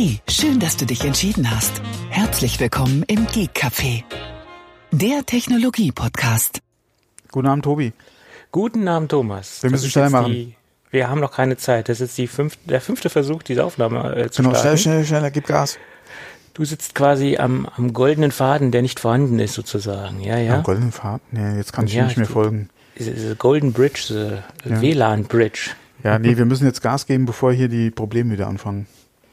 Hey, schön, dass du dich entschieden hast. Herzlich willkommen im Geek Café, der Technologie-Podcast. Guten Abend, Tobi. Guten Abend, Thomas. Wir müssen schnell machen. Die, wir haben noch keine Zeit. Das ist die fünf, der fünfte Versuch, diese Aufnahme äh, zu genau, starten. schnell, schnell, schneller, gib Gas. Du sitzt quasi am, am goldenen Faden, der nicht vorhanden ist, sozusagen. Ja, ja. Am goldenen Faden? Nee, jetzt kann ich ja, nicht mehr folgen. The Golden Bridge, the ja. WLAN Bridge. Ja, nee, wir müssen jetzt Gas geben, bevor hier die Probleme wieder anfangen.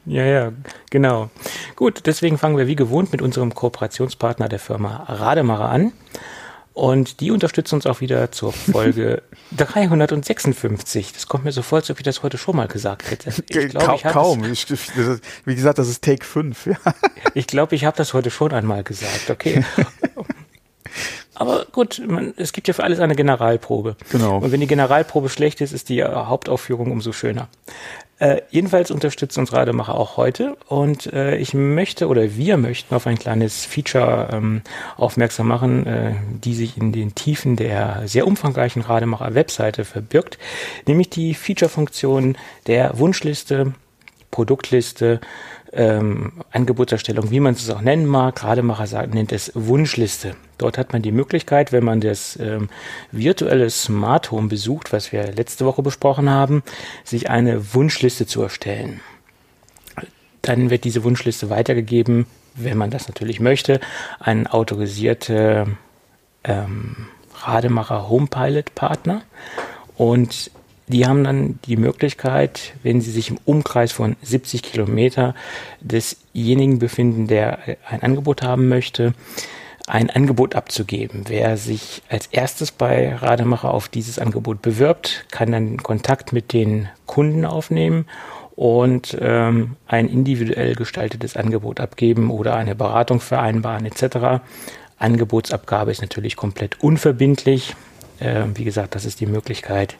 Ja, ja, genau. Gut, deswegen fangen wir wie gewohnt mit unserem Kooperationspartner der Firma Rademacher an. Und die unterstützen uns auch wieder zur Folge 356. Das kommt mir so vor, als ob ich das heute schon mal gesagt hätte. Ich glaub, ich kaum. Ich, wie gesagt, das ist Take 5. Ja. Ich glaube, ich habe das heute schon einmal gesagt. Okay. Aber gut, man, es gibt ja für alles eine Generalprobe. Genau. Und wenn die Generalprobe schlecht ist, ist die Hauptaufführung umso schöner. Äh, jedenfalls unterstützt uns Rademacher auch heute und äh, ich möchte oder wir möchten auf ein kleines Feature ähm, aufmerksam machen, äh, die sich in den Tiefen der sehr umfangreichen Rademacher Webseite verbirgt, nämlich die Feature-Funktion der Wunschliste, Produktliste, ähm, Angebotserstellung, wie man es auch nennen mag. Rademacher sagt, nennt es Wunschliste. Dort hat man die Möglichkeit, wenn man das ähm, virtuelle Smart Home besucht, was wir letzte Woche besprochen haben, sich eine Wunschliste zu erstellen. Dann wird diese Wunschliste weitergegeben, wenn man das natürlich möchte, an autorisierte ähm, Rademacher Homepilot Partner. Und die haben dann die Möglichkeit, wenn sie sich im Umkreis von 70 Kilometer desjenigen befinden, der ein Angebot haben möchte, ein Angebot abzugeben. Wer sich als erstes bei Rademacher auf dieses Angebot bewirbt, kann dann Kontakt mit den Kunden aufnehmen und ähm, ein individuell gestaltetes Angebot abgeben oder eine Beratung vereinbaren etc. Angebotsabgabe ist natürlich komplett unverbindlich. Äh, wie gesagt, das ist die Möglichkeit,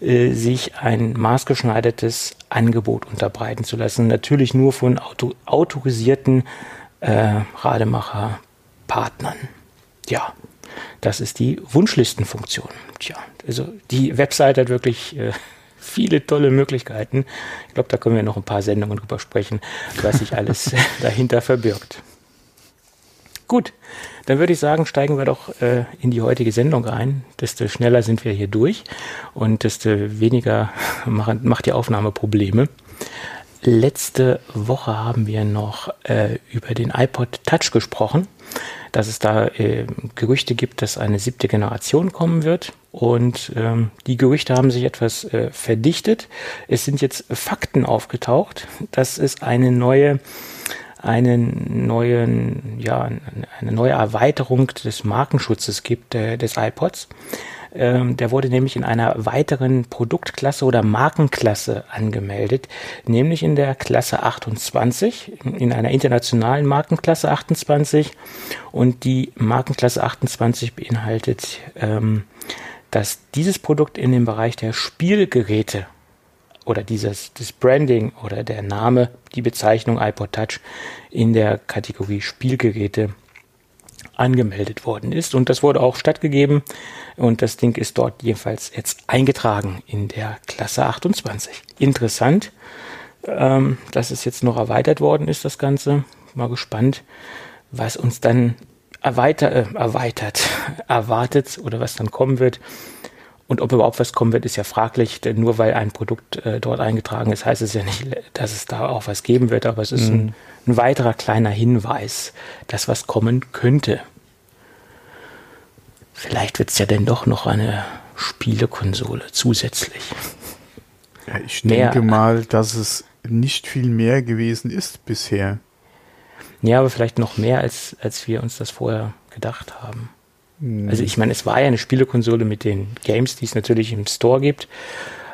äh, sich ein maßgeschneidertes Angebot unterbreiten zu lassen. Natürlich nur von auto autorisierten äh, Rademacher-Partnern. Ja, das ist die Wunschlistenfunktion. Tja, also die Webseite hat wirklich äh, viele tolle Möglichkeiten. Ich glaube, da können wir noch ein paar Sendungen drüber sprechen, was sich alles dahinter verbirgt. Gut, dann würde ich sagen, steigen wir doch äh, in die heutige Sendung ein. Desto schneller sind wir hier durch und desto weniger machen, macht die Aufnahme Probleme. Letzte Woche haben wir noch äh, über den iPod Touch gesprochen, dass es da äh, Gerüchte gibt, dass eine siebte Generation kommen wird. Und ähm, die Gerüchte haben sich etwas äh, verdichtet. Es sind jetzt Fakten aufgetaucht, dass es eine neue einen neuen, ja, eine neue Erweiterung des Markenschutzes gibt äh, des iPods. Ähm, der wurde nämlich in einer weiteren Produktklasse oder Markenklasse angemeldet, nämlich in der Klasse 28, in einer internationalen Markenklasse 28. Und die Markenklasse 28 beinhaltet, ähm, dass dieses Produkt in dem Bereich der Spielgeräte oder dieses das Branding oder der Name, die Bezeichnung iPod Touch in der Kategorie Spielgeräte angemeldet worden ist. Und das wurde auch stattgegeben. Und das Ding ist dort jedenfalls jetzt eingetragen in der Klasse 28. Interessant, ähm, dass es jetzt noch erweitert worden ist, das Ganze. Mal gespannt, was uns dann erweiter, äh, erweitert, erwartet oder was dann kommen wird. Und ob überhaupt was kommen wird, ist ja fraglich, denn nur weil ein Produkt äh, dort eingetragen ist, heißt es ja nicht, dass es da auch was geben wird, aber es ist mhm. ein, ein weiterer kleiner Hinweis, dass was kommen könnte. Vielleicht wird es ja denn doch noch eine Spielekonsole zusätzlich. Ja, ich denke mehr, mal, dass es nicht viel mehr gewesen ist bisher. Ja, aber vielleicht noch mehr, als, als wir uns das vorher gedacht haben. Also ich meine, es war ja eine Spielekonsole mit den Games, die es natürlich im Store gibt,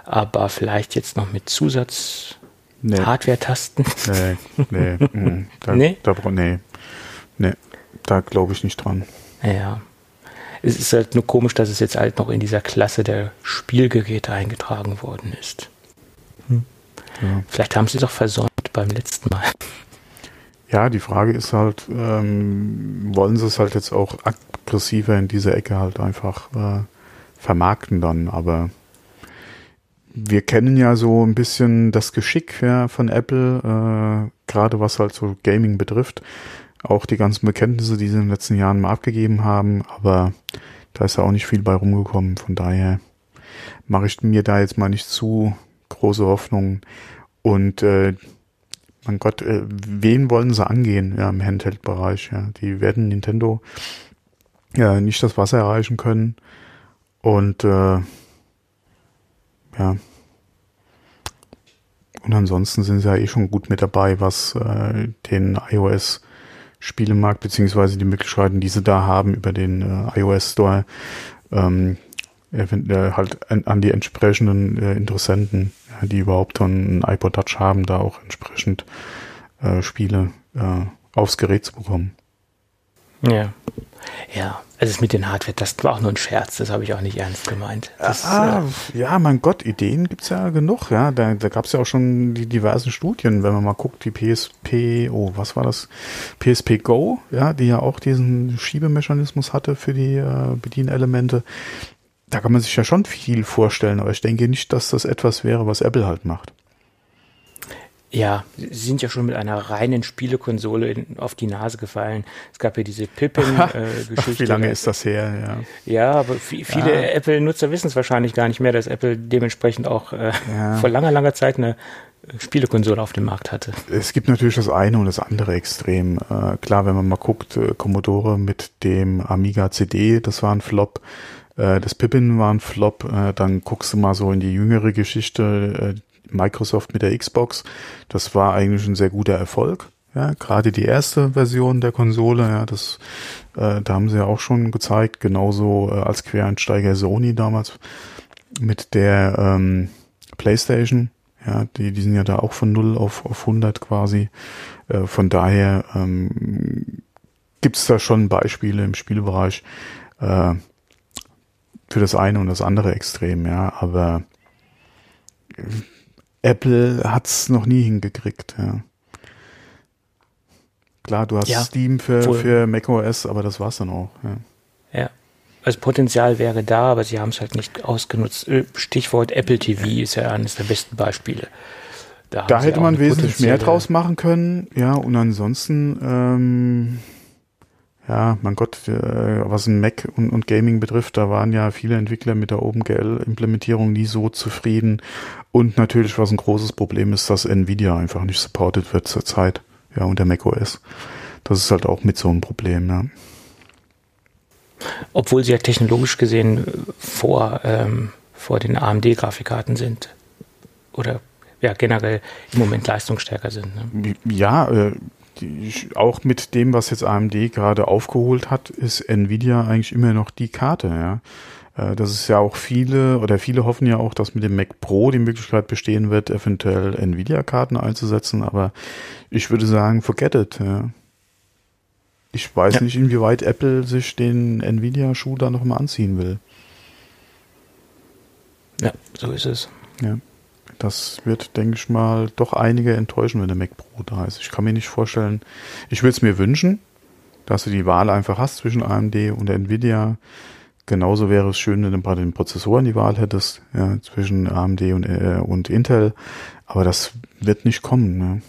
aber vielleicht jetzt noch mit Zusatz nee. Hardware-Tasten. Nee, nee, mm, da, nee? Da, nee, nee, da glaube ich nicht dran. Ja. Es ist halt nur komisch, dass es jetzt halt noch in dieser Klasse der Spielgeräte eingetragen worden ist. Hm. Ja. Vielleicht haben sie doch versäumt beim letzten Mal. Ja, die Frage ist halt, ähm, wollen sie es halt jetzt auch aggressiver in dieser Ecke halt einfach äh, vermarkten dann, aber wir kennen ja so ein bisschen das Geschick ja, von Apple, äh, gerade was halt so Gaming betrifft. Auch die ganzen Bekenntnisse, die sie in den letzten Jahren mal abgegeben haben, aber da ist ja auch nicht viel bei rumgekommen. Von daher mache ich mir da jetzt mal nicht zu große Hoffnungen. Und äh, mein Gott, äh, wen wollen sie angehen ja, im Handheld-Bereich? Ja? Die werden Nintendo ja nicht das Wasser erreichen können. Und äh, ja. Und ansonsten sind sie ja eh schon gut mit dabei, was äh, den iOS Spielemarkt beziehungsweise die Möglichkeiten, die sie da haben über den äh, iOS Store, ähm, äh, halt an, an, die entsprechenden äh, Interessenten, ja, die überhaupt dann ein iPod Touch haben, da auch entsprechend äh, Spiele äh, aufs Gerät zu bekommen. Ja. Ja, also es mit den Hardware, das war auch nur ein Scherz, das habe ich auch nicht ernst gemeint. Das, ah, äh, ja, mein Gott, Ideen gibt's ja genug, ja. Da, da gab's ja auch schon die diversen Studien, wenn man mal guckt, die PSP, oh, was war das? PSP Go, ja, die ja auch diesen Schiebemechanismus hatte für die äh, Bedienelemente. Da kann man sich ja schon viel vorstellen, aber ich denke nicht, dass das etwas wäre, was Apple halt macht. Ja, sie sind ja schon mit einer reinen Spielekonsole in, auf die Nase gefallen. Es gab ja diese Pippin-Geschichte. Äh, Wie lange ist das her? Ja, ja aber viele ja. Apple-Nutzer wissen es wahrscheinlich gar nicht mehr, dass Apple dementsprechend auch äh, ja. vor langer, langer Zeit eine Spielekonsole auf dem Markt hatte. Es gibt natürlich das eine und das andere Extrem. Äh, klar, wenn man mal guckt, äh, Commodore mit dem Amiga CD, das war ein Flop. Äh, das Pippin war ein Flop. Äh, dann guckst du mal so in die jüngere Geschichte Microsoft mit der Xbox. Das war eigentlich ein sehr guter Erfolg. Ja, gerade die erste Version der Konsole, ja, das, äh, da haben sie ja auch schon gezeigt, genauso äh, als Quereinsteiger Sony damals mit der ähm, PlayStation. Ja, die, die sind ja da auch von 0 auf, auf 100 quasi. Äh, von daher ähm, gibt es da schon Beispiele im Spielbereich äh, für das eine und das andere Extrem, ja, aber Apple hat's noch nie hingekriegt, ja. Klar, du hast ja, Steam für, für macOS, aber das war's dann auch, ja. Ja. Also Potenzial wäre da, aber sie haben es halt nicht ausgenutzt. Äh, Stichwort Apple TV ist ja eines der besten Beispiele. Da, da hätte man wesentlich mehr draus machen können, ja, und ansonsten, ähm, ja, mein Gott, äh, was ein Mac und, und, Gaming betrifft, da waren ja viele Entwickler mit der OpenGL-Implementierung nie so zufrieden. Und natürlich, was ein großes Problem ist, dass Nvidia einfach nicht supported wird zurzeit, ja, unter macOS. Das ist halt auch mit so einem Problem, ja. Obwohl sie ja technologisch gesehen vor, ähm, vor den AMD-Grafikkarten sind. Oder ja, generell im Moment leistungsstärker sind. Ne? Ja, äh, auch mit dem, was jetzt AMD gerade aufgeholt hat, ist Nvidia eigentlich immer noch die Karte, ja. Äh, das ist ja auch viele, oder viele hoffen ja auch, dass mit dem Mac Pro die Möglichkeit bestehen wird, eventuell Nvidia-Karten einzusetzen, aber ich würde sagen, forget it, ja. Ich weiß ja. nicht, inwieweit Apple sich den Nvidia-Schuh da nochmal anziehen will. Ja, so ist es. Ja. Das wird, denke ich mal, doch einige enttäuschen, wenn der Mac Pro da ist. Ich kann mir nicht vorstellen, ich würde es mir wünschen, dass du die Wahl einfach hast zwischen AMD und Nvidia. Genauso wäre es schön, wenn du bei den Prozessoren die Wahl hättest, ja, zwischen AMD und, äh, und Intel. Aber das wird nicht kommen. Ne?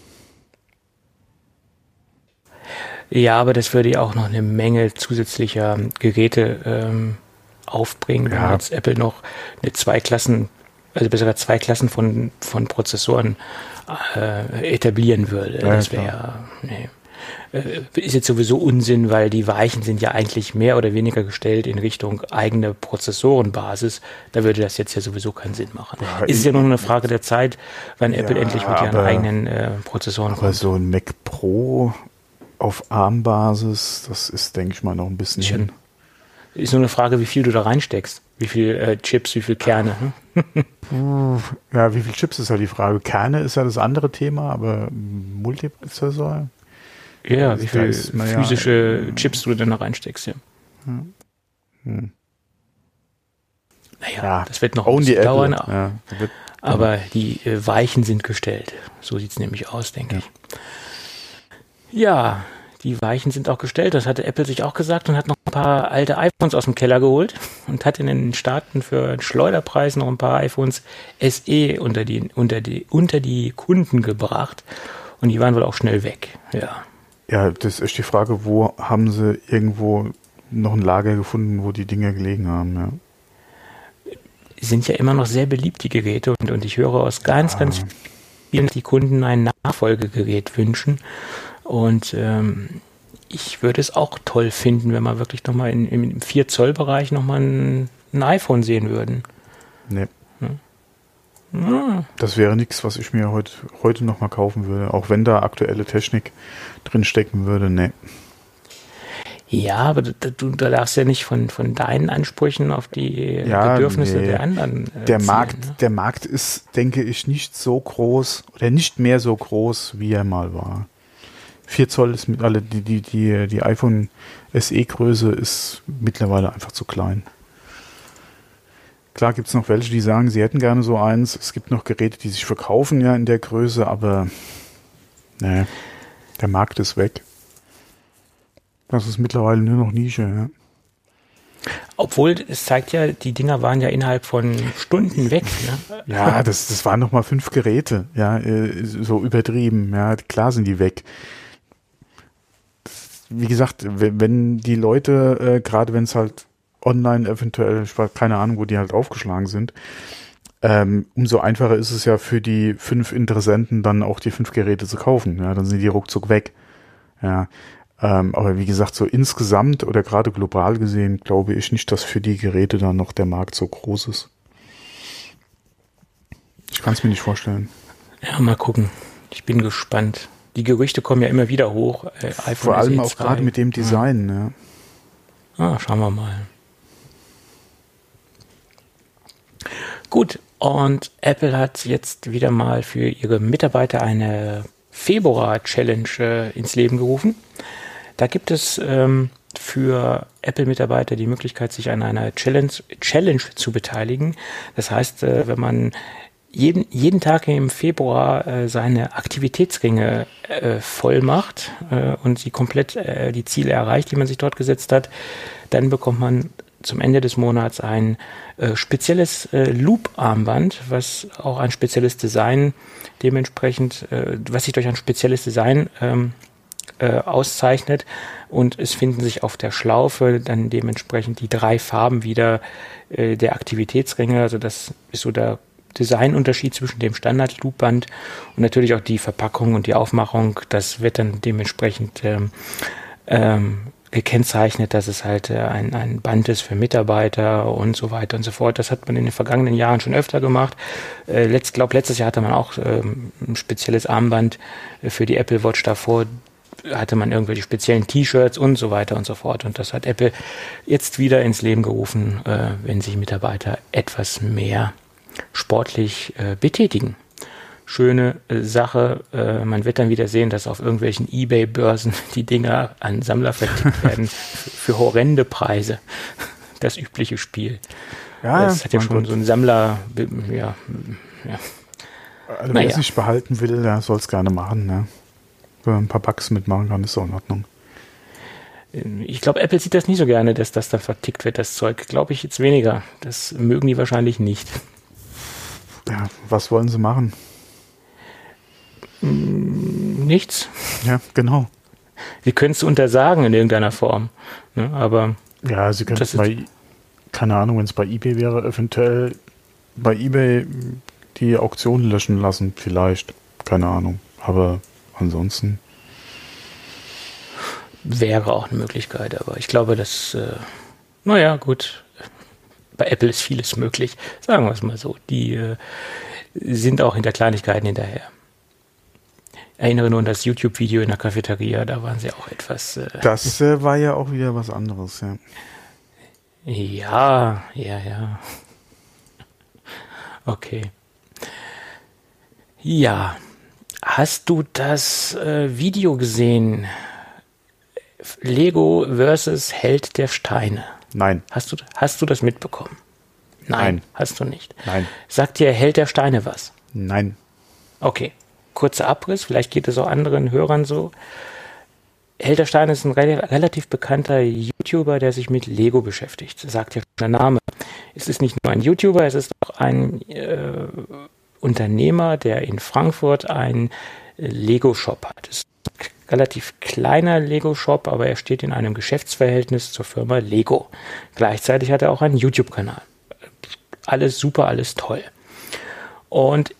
Ja, aber das würde ja auch noch eine Menge zusätzlicher Geräte ähm, aufbringen, wenn jetzt Apple noch eine zwei Klassen also besser zwei Klassen von, von Prozessoren äh, etablieren würde. Ja, das wäre ja, nee. Äh, ist jetzt sowieso Unsinn, weil die Weichen sind ja eigentlich mehr oder weniger gestellt in Richtung eigene Prozessorenbasis. Da würde das jetzt ja sowieso keinen Sinn machen. Ja, ist ja nur eine Frage der Zeit, wann Apple ja, endlich mit ihren aber, eigenen äh, Prozessoren aber kommt. so ein Mac Pro auf ARM-Basis, das ist, denke ich mal, noch ein bisschen Schön. Ist nur eine Frage, wie viel du da reinsteckst. Wie viel äh, Chips, wie viel Kerne. Hm? ja, wie viel Chips ist halt die Frage. Kerne ist ja das andere Thema, aber Multiprozessor. Ja, wie viel physische ja, Chips du denn da reinsteckst, ja. Hm. Hm. Naja, ja, das wird noch ein bisschen dauern. Ja, wird, aber die äh, Weichen sind gestellt. So sieht es nämlich aus, denke ich. Ja, die Weichen sind auch gestellt. Das hatte Apple sich auch gesagt und hat noch ein paar alte iPhones aus dem Keller geholt und hat in den Staaten für einen Schleuderpreis noch ein paar iPhones SE unter die, unter die, unter die Kunden gebracht. Und die waren wohl auch schnell weg. Ja. Ja, das ist die Frage, wo haben sie irgendwo noch ein Lager gefunden, wo die Dinger gelegen haben, ja. Sind ja immer noch sehr beliebt, die Geräte. Und, und ich höre aus ganz, ah. ganz vielen, die Kunden ein Nachfolgegerät wünschen. Und ähm, ich würde es auch toll finden, wenn wir wirklich nochmal im 4-Zoll-Bereich nochmal ein, ein iPhone sehen würden. Nee. Ja. Das wäre nichts, was ich mir heut, heute nochmal kaufen würde, auch wenn da aktuelle Technik drin stecken würde. Nee. Ja, aber du, du, du darfst ja nicht von, von deinen Ansprüchen auf die ja, Bedürfnisse nee. der anderen. Äh, der ziehen, Markt, ne? der Markt ist, denke ich, nicht so groß oder nicht mehr so groß, wie er mal war. 4 Zoll ist mit alle, die, die, die, die iPhone SE Größe ist mittlerweile einfach zu klein. Klar gibt es noch welche, die sagen, sie hätten gerne so eins. Es gibt noch Geräte, die sich verkaufen ja in der Größe, aber nee, der Markt ist weg. Das ist mittlerweile nur noch Nische, ja. Obwohl, es zeigt ja, die Dinger waren ja innerhalb von Stunden weg. Ne? Ja, das, das waren nochmal fünf Geräte, ja, äh, so übertrieben. Ja, klar sind die weg. Wie gesagt, wenn die Leute, äh, gerade wenn es halt online eventuell, ich weiß keine Ahnung, wo die halt aufgeschlagen sind, ähm, umso einfacher ist es ja für die fünf Interessenten dann auch die fünf Geräte zu kaufen. Ja, dann sind die ruckzuck weg. Ja, ähm, aber wie gesagt, so insgesamt oder gerade global gesehen glaube ich nicht, dass für die Geräte dann noch der Markt so groß ist. Ich kann es mir nicht vorstellen. Ja, mal gucken. Ich bin gespannt. Die Gerüchte kommen ja immer wieder hoch. Äh, Vor allem auch gerade mit dem Design. Ja. Ah, schauen wir mal. Gut, und Apple hat jetzt wieder mal für ihre Mitarbeiter eine Februar-Challenge äh, ins Leben gerufen. Da gibt es ähm, für Apple-Mitarbeiter die Möglichkeit, sich an einer Challenge, Challenge zu beteiligen. Das heißt, äh, wenn man jeden, jeden Tag im Februar äh, seine Aktivitätsringe äh, voll macht äh, und sie komplett äh, die Ziele erreicht, die man sich dort gesetzt hat, dann bekommt man zum Ende des Monats ein äh, spezielles äh, Loop-Armband, was auch ein spezielles Design dementsprechend, äh, was sich durch ein spezielles Design ähm, äh, auszeichnet und es finden sich auf der Schlaufe dann dementsprechend die drei Farben wieder äh, der Aktivitätsringe. Also das ist so der Designunterschied zwischen dem Standard-Loopband und natürlich auch die Verpackung und die Aufmachung. Das wird dann dementsprechend ähm, ähm, gekennzeichnet, dass es halt äh, ein, ein Band ist für Mitarbeiter und so weiter und so fort. Das hat man in den vergangenen Jahren schon öfter gemacht. Äh, letzt, glaub, letztes Jahr hatte man auch ähm, ein spezielles Armband äh, für die Apple Watch davor hatte man irgendwelche speziellen T-Shirts und so weiter und so fort. Und das hat Apple jetzt wieder ins Leben gerufen, äh, wenn sich Mitarbeiter etwas mehr sportlich äh, betätigen. Schöne äh, Sache. Äh, man wird dann wieder sehen, dass auf irgendwelchen Ebay-Börsen die Dinger an Sammler vertickt werden für horrende Preise. Das übliche Spiel. Ja, das hat ja schon so ein Sammler, ja, ja. Also, wer es nicht behalten will, der soll es gerne machen. Ne? Wenn man ein paar Bugs mitmachen kann, ist auch in Ordnung. Ich glaube, Apple sieht das nicht so gerne, dass das dann vertickt wird, das Zeug. Glaube ich jetzt weniger. Das mögen die wahrscheinlich nicht. Ja, was wollen sie machen? Hm, nichts. Ja, genau. Sie können es untersagen in irgendeiner Form. Ne? Aber. Ja, sie können es bei, keine Ahnung, wenn es bei eBay wäre, eventuell bei eBay die Auktion löschen lassen, vielleicht. Keine Ahnung. Aber ansonsten. Wäre auch eine Möglichkeit, aber ich glaube, dass, äh, naja, gut, bei Apple ist vieles möglich, sagen wir es mal so. Die äh, sind auch hinter Kleinigkeiten hinterher. Erinnere nur an das YouTube-Video in der Cafeteria, da waren sie auch etwas. Äh, das äh, war ja auch wieder was anderes, ja. Ja, ja, ja. Okay. Ja, Hast du das äh, Video gesehen? Lego versus Held der Steine. Nein. Hast du, hast du das mitbekommen? Nein, Nein. Hast du nicht? Nein. Sagt dir Held der Steine was? Nein. Okay. Kurzer Abriss, vielleicht geht es auch anderen Hörern so. Helter Stein ist ein re relativ bekannter YouTuber, der sich mit Lego beschäftigt. Sagt ja schon der Name. Es ist nicht nur ein YouTuber, es ist auch ein äh, Unternehmer, der in Frankfurt einen Lego-Shop hat. Es relativ kleiner Lego-Shop, aber er steht in einem Geschäftsverhältnis zur Firma Lego. Gleichzeitig hat er auch einen YouTube-Kanal. Alles super, alles toll. Und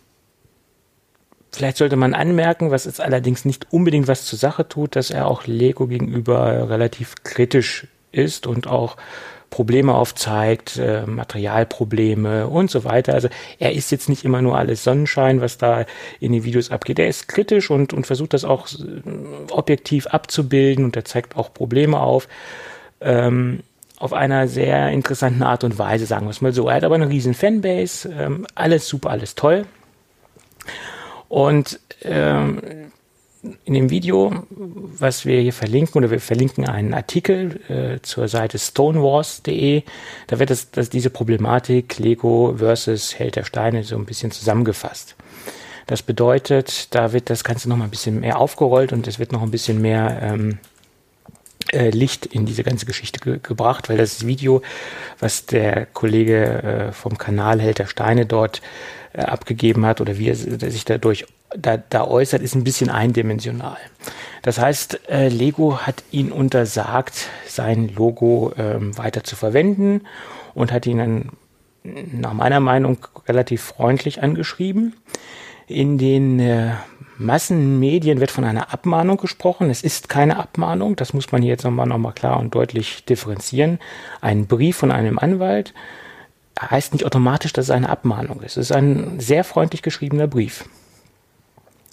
Vielleicht sollte man anmerken, was jetzt allerdings nicht unbedingt was zur Sache tut, dass er auch Lego gegenüber relativ kritisch ist und auch Probleme aufzeigt, äh, Materialprobleme und so weiter. Also er ist jetzt nicht immer nur alles Sonnenschein, was da in den Videos abgeht. Er ist kritisch und, und versucht das auch äh, objektiv abzubilden und er zeigt auch Probleme auf. Ähm, auf einer sehr interessanten Art und Weise, sagen wir es mal so. Er hat aber eine riesen Fanbase, ähm, alles super, alles toll. Und ähm, in dem Video, was wir hier verlinken, oder wir verlinken einen Artikel äh, zur Seite stonewars.de, da wird das, das, diese Problematik Lego versus Held der Steine so ein bisschen zusammengefasst. Das bedeutet, da wird das Ganze noch mal ein bisschen mehr aufgerollt und es wird noch ein bisschen mehr ähm, äh, Licht in diese ganze Geschichte ge gebracht, weil das Video, was der Kollege äh, vom Kanal Held der Steine dort äh, abgegeben hat oder wie er sich dadurch da, da äußert, ist ein bisschen eindimensional. Das heißt, äh, Lego hat ihn untersagt, sein Logo ähm, weiter zu verwenden und hat ihn dann nach meiner Meinung relativ freundlich angeschrieben. In den äh, Massenmedien wird von einer Abmahnung gesprochen. Es ist keine Abmahnung, das muss man hier jetzt nochmal noch mal klar und deutlich differenzieren. Ein Brief von einem Anwalt heißt nicht automatisch, dass es eine Abmahnung ist. Es ist ein sehr freundlich geschriebener Brief.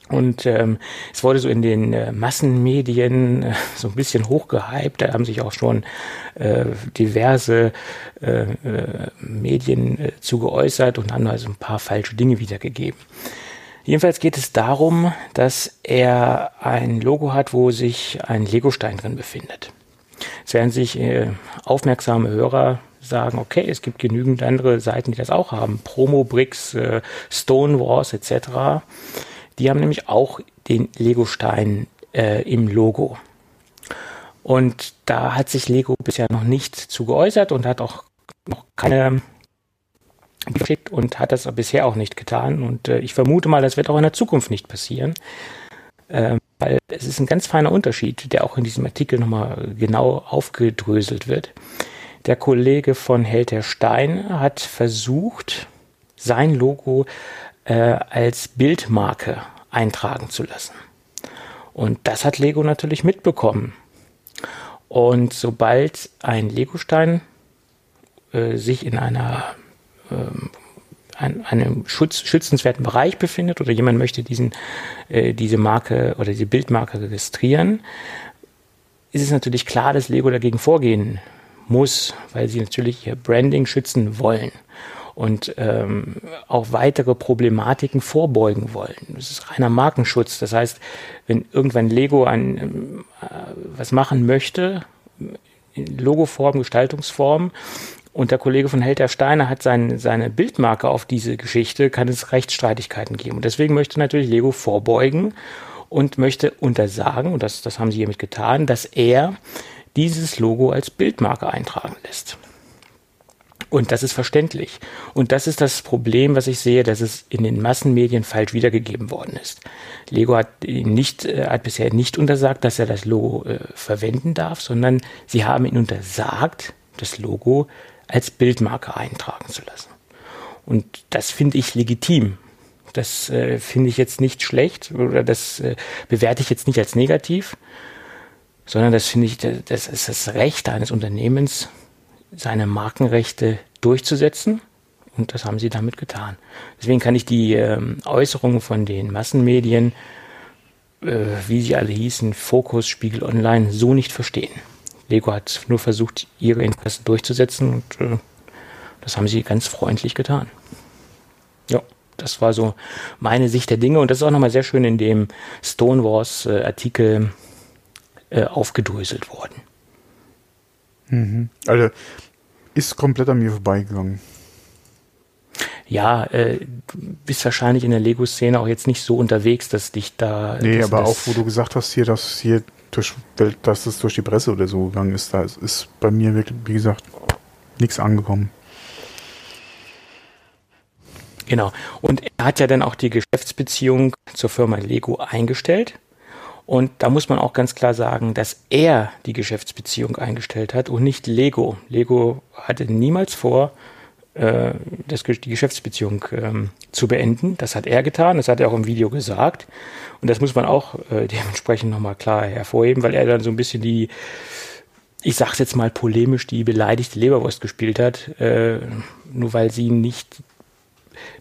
Und ähm, es wurde so in den äh, Massenmedien äh, so ein bisschen hochgehypt. Da haben sich auch schon äh, diverse äh, äh, Medien äh, zu und haben also ein paar falsche Dinge wiedergegeben. Jedenfalls geht es darum, dass er ein Logo hat, wo sich ein Legostein drin befindet. Es werden sich äh, aufmerksame Hörer sagen, okay, es gibt genügend andere Seiten, die das auch haben. Promobricks, äh, Stonewars etc. Die haben nämlich auch den Lego-Stein äh, im Logo. Und da hat sich Lego bisher noch nicht zu geäußert und hat auch noch keine geschickt und hat das bisher auch nicht getan. Und äh, ich vermute mal, das wird auch in der Zukunft nicht passieren. Äh, weil es ist ein ganz feiner Unterschied, der auch in diesem Artikel nochmal genau aufgedröselt wird. Der Kollege von Helter Stein hat versucht, sein Logo äh, als Bildmarke eintragen zu lassen. Und das hat Lego natürlich mitbekommen. Und sobald ein Legostein äh, sich in einer ähm, ein, einem Schutz, schützenswerten Bereich befindet oder jemand möchte diesen, äh, diese Marke oder diese Bildmarke registrieren, ist es natürlich klar, dass Lego dagegen vorgehen muss, weil sie natürlich ihr Branding schützen wollen und ähm, auch weitere Problematiken vorbeugen wollen. Das ist reiner Markenschutz. Das heißt, wenn irgendwann Lego ein, äh, was machen möchte, in Logoform, Gestaltungsform, und der Kollege von Helter Steiner hat sein, seine Bildmarke auf diese Geschichte, kann es Rechtsstreitigkeiten geben. Und deswegen möchte natürlich Lego vorbeugen und möchte untersagen, und das, das haben sie hiermit getan, dass er dieses Logo als Bildmarke eintragen lässt. Und das ist verständlich. Und das ist das Problem, was ich sehe, dass es in den Massenmedien falsch wiedergegeben worden ist. Lego hat, nicht, äh, hat bisher nicht untersagt, dass er das Logo äh, verwenden darf, sondern sie haben ihn untersagt, das Logo als Bildmarke eintragen zu lassen. Und das finde ich legitim. Das äh, finde ich jetzt nicht schlecht oder das äh, bewerte ich jetzt nicht als negativ, sondern das finde ich, das ist das Recht eines Unternehmens, seine Markenrechte durchzusetzen. Und das haben sie damit getan. Deswegen kann ich die ähm, Äußerungen von den Massenmedien, äh, wie sie alle hießen, Fokus, Spiegel Online, so nicht verstehen. Lego hat nur versucht, ihre Interessen durchzusetzen und äh, das haben sie ganz freundlich getan. Ja, das war so meine Sicht der Dinge und das ist auch nochmal sehr schön in dem Stonewars-Artikel äh, aufgedröselt worden. Mhm. Also ist komplett an mir vorbeigegangen. Ja, äh, du bist wahrscheinlich in der Lego-Szene auch jetzt nicht so unterwegs, dass dich da. Nee, aber auch, wo du gesagt hast, hier, dass hier durch, dass es durch die Presse oder so gegangen ist, da ist bei mir wirklich, wie gesagt, nichts angekommen. Genau. Und er hat ja dann auch die Geschäftsbeziehung zur Firma Lego eingestellt. Und da muss man auch ganz klar sagen, dass er die Geschäftsbeziehung eingestellt hat und nicht Lego. Lego hatte niemals vor, äh, das, die Geschäftsbeziehung ähm, zu beenden. Das hat er getan, das hat er auch im Video gesagt. Und das muss man auch äh, dementsprechend nochmal klar hervorheben, weil er dann so ein bisschen die, ich sag's jetzt mal polemisch, die beleidigte Leberwurst gespielt hat, äh, nur weil sie nicht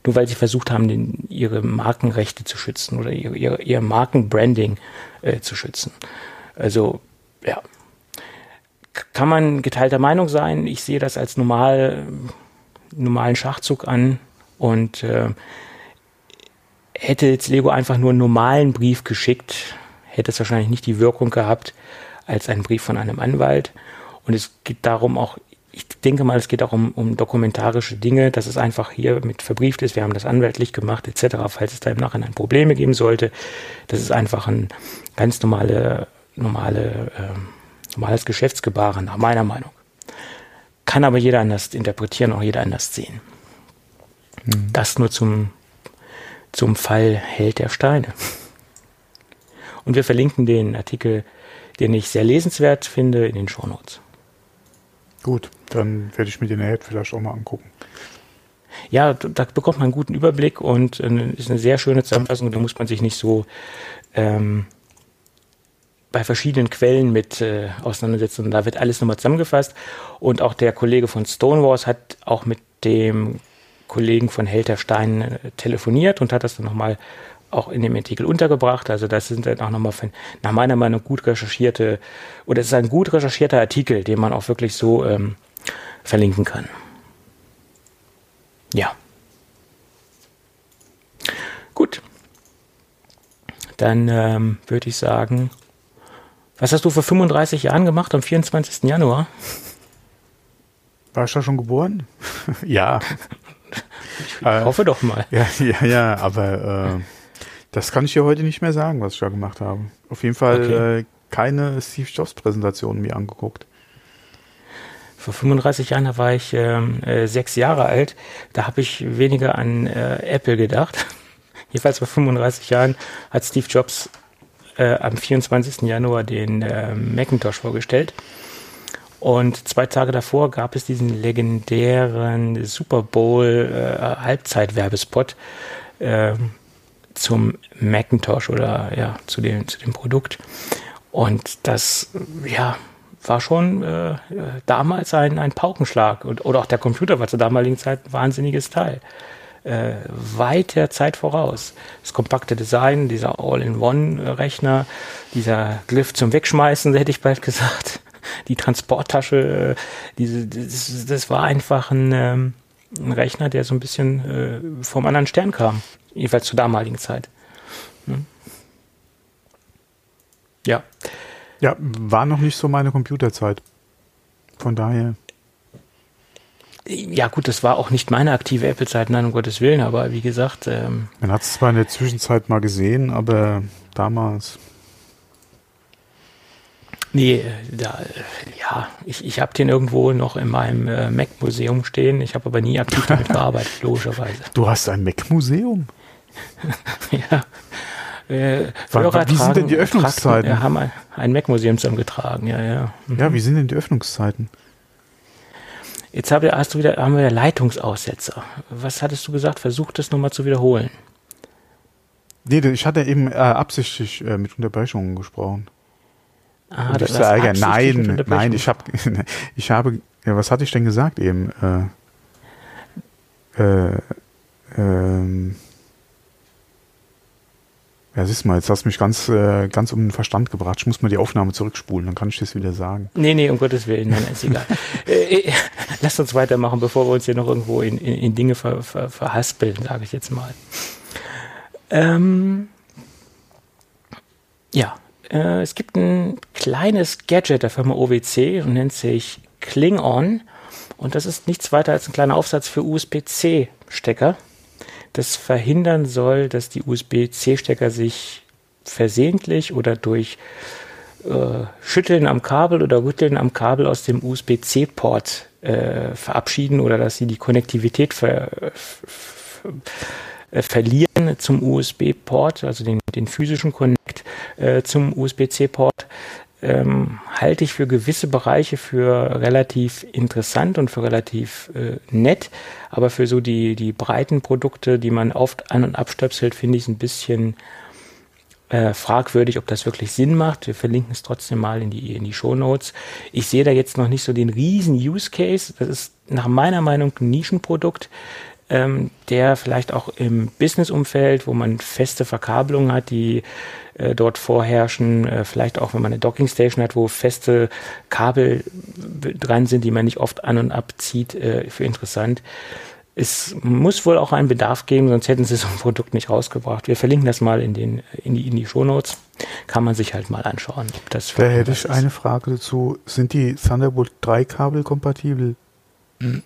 nur weil sie versucht haben, den, ihre Markenrechte zu schützen oder ihr, ihr, ihr Markenbranding äh, zu schützen. Also, ja. Kann man geteilter Meinung sein. Ich sehe das als normal, normalen Schachzug an und äh, hätte jetzt Lego einfach nur einen normalen Brief geschickt, hätte es wahrscheinlich nicht die Wirkung gehabt als ein Brief von einem Anwalt. Und es geht darum auch ich denke mal, es geht auch um, um dokumentarische Dinge, dass es einfach hier mit verbrieft ist. Wir haben das anwaltlich gemacht, etc., falls es da im Nachhinein Probleme geben sollte. Das ist einfach ein ganz normale, normale, äh, normales Geschäftsgebaren, nach meiner Meinung. Kann aber jeder anders interpretieren, auch jeder anders sehen. Mhm. Das nur zum, zum Fall Held der Steine. Und wir verlinken den Artikel, den ich sehr lesenswert finde, in den Shownotes. Gut, dann werde ich mir den Head vielleicht auch mal angucken. Ja, da bekommt man einen guten Überblick und äh, ist eine sehr schöne Zusammenfassung. Da muss man sich nicht so ähm, bei verschiedenen Quellen mit äh, auseinandersetzen. Und da wird alles nochmal zusammengefasst. Und auch der Kollege von Stonewalls hat auch mit dem Kollegen von Helter Stein äh, telefoniert und hat das dann nochmal auch in dem Artikel untergebracht. Also das sind dann auch nochmal von, nach meiner Meinung gut recherchierte, oder es ist ein gut recherchierter Artikel, den man auch wirklich so ähm, verlinken kann. Ja. Gut. Dann ähm, würde ich sagen, was hast du vor 35 Jahren gemacht am 24. Januar? War ich da schon geboren? ja. Ich hoffe äh, doch mal. Ja, ja, ja, aber äh, das kann ich dir heute nicht mehr sagen, was ich da gemacht habe. Auf jeden Fall okay. äh, keine Steve Jobs Präsentation mir angeguckt. Vor 35 Jahren, da war ich ähm, äh, sechs Jahre alt. Da habe ich weniger an äh, Apple gedacht. Jedenfalls vor 35 Jahren hat Steve Jobs äh, am 24. Januar den äh, Macintosh vorgestellt. Und zwei Tage davor gab es diesen legendären Super Bowl äh, Halbzeitwerbespot. Ähm, zum Macintosh oder ja, zu dem, zu dem Produkt. Und das, ja, war schon äh, damals ein, ein Paukenschlag. Und, oder auch der Computer war zur damaligen Zeit ein wahnsinniges Teil. Äh, weit der Zeit voraus. Das kompakte Design, dieser All-in-One-Rechner, dieser Glyph zum Wegschmeißen, hätte ich bald gesagt. Die Transporttasche, äh, diese, das, das war einfach ein, ähm, ein Rechner, der so ein bisschen äh, vom anderen Stern kam. Jedenfalls zur damaligen Zeit. Hm? Ja. Ja, war noch nicht so meine Computerzeit. Von daher. Ja, gut, das war auch nicht meine aktive Apple-Zeit, nein, um Gottes Willen, aber wie gesagt. Ähm, Man hat es zwar in der Zwischenzeit mal gesehen, aber damals. Nee, da, ja, ich, ich habe den irgendwo noch in meinem äh, Mac-Museum stehen. Ich habe aber nie aktiv damit gearbeitet, logischerweise. Du hast ein Mac-Museum? ja. Äh, wie sind denn die Öffnungszeiten? Wir haben ein, ein Mac-Museum zusammengetragen, ja, ja. Mhm. Ja, wie sind denn die Öffnungszeiten? Jetzt hab, hast du wieder, haben wir Leitungsaussetzer. Was hattest du gesagt? Versuch das nochmal zu wiederholen. Nee, ich hatte eben äh, absichtlich äh, mit Unterbrechungen gesprochen. Ah, das ist Nein, nein, ich habe, ich habe, ja, was hatte ich denn gesagt eben? Äh, äh, ähm, ja, siehst mal, jetzt hast du mich ganz, äh, ganz um den Verstand gebracht. Ich muss mal die Aufnahme zurückspulen, dann kann ich das wieder sagen. Nee, nee, um Gottes Willen, nein, ist egal. äh, äh, lasst uns weitermachen, bevor wir uns hier noch irgendwo in, in, in Dinge ver, ver, verhaspeln, sage ich jetzt mal. Ähm, ja, äh, es gibt ein kleines Gadget der Firma OWC und nennt sich Klingon. Und das ist nichts weiter als ein kleiner Aufsatz für USB-C-Stecker. Das verhindern soll, dass die USB-C-Stecker sich versehentlich oder durch äh, Schütteln am Kabel oder Rütteln am Kabel aus dem USB-C-Port äh, verabschieden oder dass sie die Konnektivität ver, äh, verlieren zum USB-Port, also den, den physischen Connect äh, zum USB-C-Port. Ähm, halte ich für gewisse Bereiche für relativ interessant und für relativ äh, nett, aber für so die, die breiten Produkte, die man oft an- und abstöpselt, finde ich es ein bisschen äh, fragwürdig, ob das wirklich Sinn macht. Wir verlinken es trotzdem mal in die, in die Show Notes. Ich sehe da jetzt noch nicht so den riesen Use Case. Das ist nach meiner Meinung ein Nischenprodukt, ähm, der vielleicht auch im Business-Umfeld, wo man feste Verkabelungen hat, die äh, dort vorherrschen, äh, vielleicht auch wenn man eine Dockingstation hat, wo feste Kabel dran sind, die man nicht oft an und abzieht, äh, für interessant es muss wohl auch einen Bedarf geben, sonst hätten sie so ein Produkt nicht rausgebracht. Wir verlinken das mal in, den, in die, in die Shownotes. Kann man sich halt mal anschauen. Ob das da hätte ich ist. eine Frage dazu. Sind die Thunderbolt 3 Kabel kompatibel? Hm.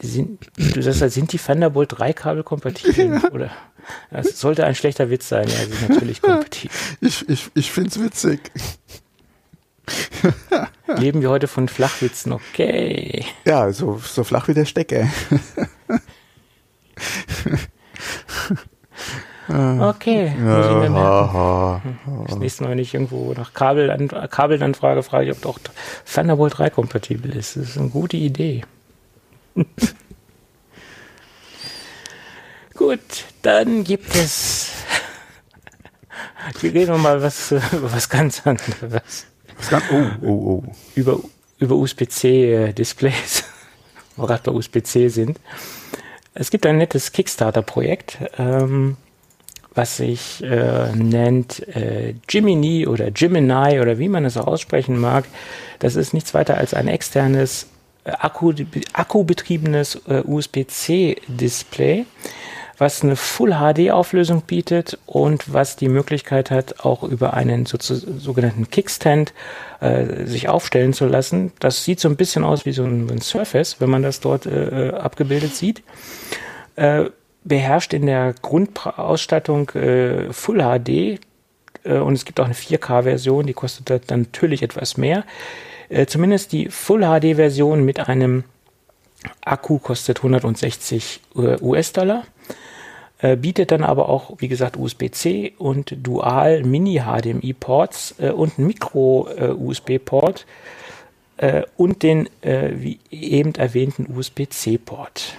Sind, du sagst, halt, sind die Thunderbolt 3 Kabel kompatibel? Ja. Oder? Das sollte ein schlechter Witz sein. Ja, sie sind natürlich kompatibel. Ich, ich, ich finde es witzig. Leben wir heute von Flachwitzen, okay. Ja, so, so flach wie der Stecker. okay. Ja, ha, ha, ha. Das nächste Mal, wenn ich irgendwo nach Kabel, Kabelanfrage frage, ich, ob doch Thunderbolt 3 kompatibel ist. Das ist eine gute Idee. Gut, dann gibt es. Wir reden mal was, über was ganz anderes. Oh, oh, oh. Über, über USB-C-Displays, wo wir gerade bei USB-C sind. Es gibt ein nettes Kickstarter-Projekt, ähm, was sich äh, nennt äh, Jiminy oder Gemini oder wie man es auch aussprechen mag. Das ist nichts weiter als ein externes äh, Akku, akkubetriebenes äh, USB-C-Display was eine Full HD Auflösung bietet und was die Möglichkeit hat, auch über einen so, sogenannten Kickstand äh, sich aufstellen zu lassen. Das sieht so ein bisschen aus wie so ein, ein Surface, wenn man das dort äh, äh abgebildet sieht. Äh, beherrscht in der Grundausstattung äh, Full HD äh, und es gibt auch eine 4K-Version, die kostet dann natürlich etwas mehr. Zumindest die Full HD-Version mit einem Akku kostet 160 US-Dollar. Äh, bietet dann aber auch, wie gesagt, USB-C und Dual Mini-HDMI-Ports äh, und einen Micro-USB-Port äh, und den, äh, wie eben erwähnten, USB-C-Port.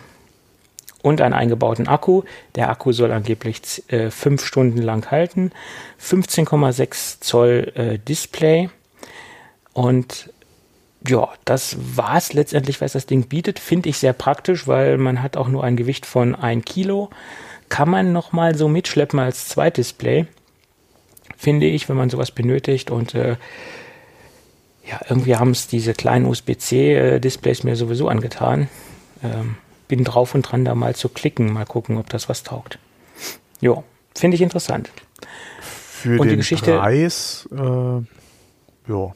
Und einen eingebauten Akku. Der Akku soll angeblich äh, fünf Stunden lang halten. 15,6 Zoll äh, Display. Und ja, das war es letztendlich, was das Ding bietet. Finde ich sehr praktisch, weil man hat auch nur ein Gewicht von 1 Kilo kann man noch mal so mitschleppen als Zweitdisplay, finde ich, wenn man sowas benötigt. Und äh, ja, irgendwie haben es diese kleinen USB-C-Displays mir sowieso angetan. Ähm, bin drauf und dran, da mal zu klicken, mal gucken, ob das was taugt. Ja, finde ich interessant. Für und den die Geschichte, Preis, äh, ja.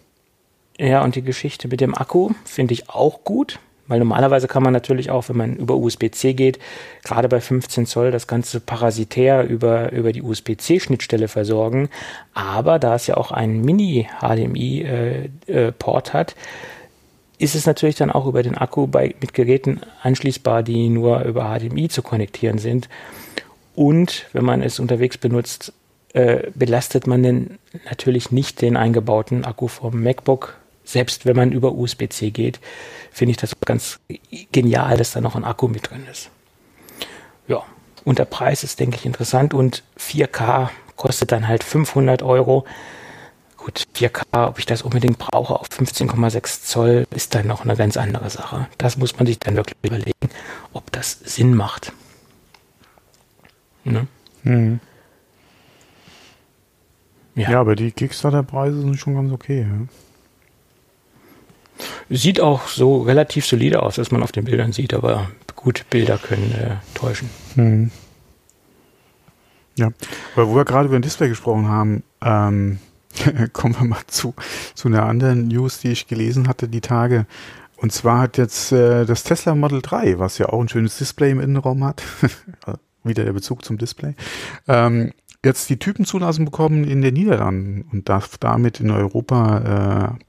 Ja, und die Geschichte mit dem Akku finde ich auch gut. Weil normalerweise kann man natürlich auch, wenn man über USB-C geht, gerade bei 15 Zoll das Ganze parasitär über, über die USB-C-Schnittstelle versorgen. Aber da es ja auch einen Mini-HDMI-Port äh, äh, hat, ist es natürlich dann auch über den Akku bei, mit Geräten anschließbar, die nur über HDMI zu konnektieren sind. Und wenn man es unterwegs benutzt, äh, belastet man denn natürlich nicht den eingebauten Akku vom MacBook, selbst wenn man über USB-C geht finde ich das ganz genial, dass da noch ein Akku mit drin ist. Ja, und der Preis ist, denke ich, interessant und 4K kostet dann halt 500 Euro. Gut, 4K, ob ich das unbedingt brauche auf 15,6 Zoll, ist dann noch eine ganz andere Sache. Das muss man sich dann wirklich überlegen, ob das Sinn macht. Ne? Mhm. Ja. ja. aber die Kickstarter-Preise sind schon ganz okay. Ja? Sieht auch so relativ solide aus, was man auf den Bildern sieht, aber gut, Bilder können äh, täuschen. Hm. Ja, weil wo wir gerade über ein Display gesprochen haben, ähm, kommen wir mal zu, zu einer anderen News, die ich gelesen hatte die Tage. Und zwar hat jetzt äh, das Tesla Model 3, was ja auch ein schönes Display im Innenraum hat, wieder der Bezug zum Display, ähm, jetzt die Typenzulassung bekommen in den Niederlanden und darf damit in Europa äh,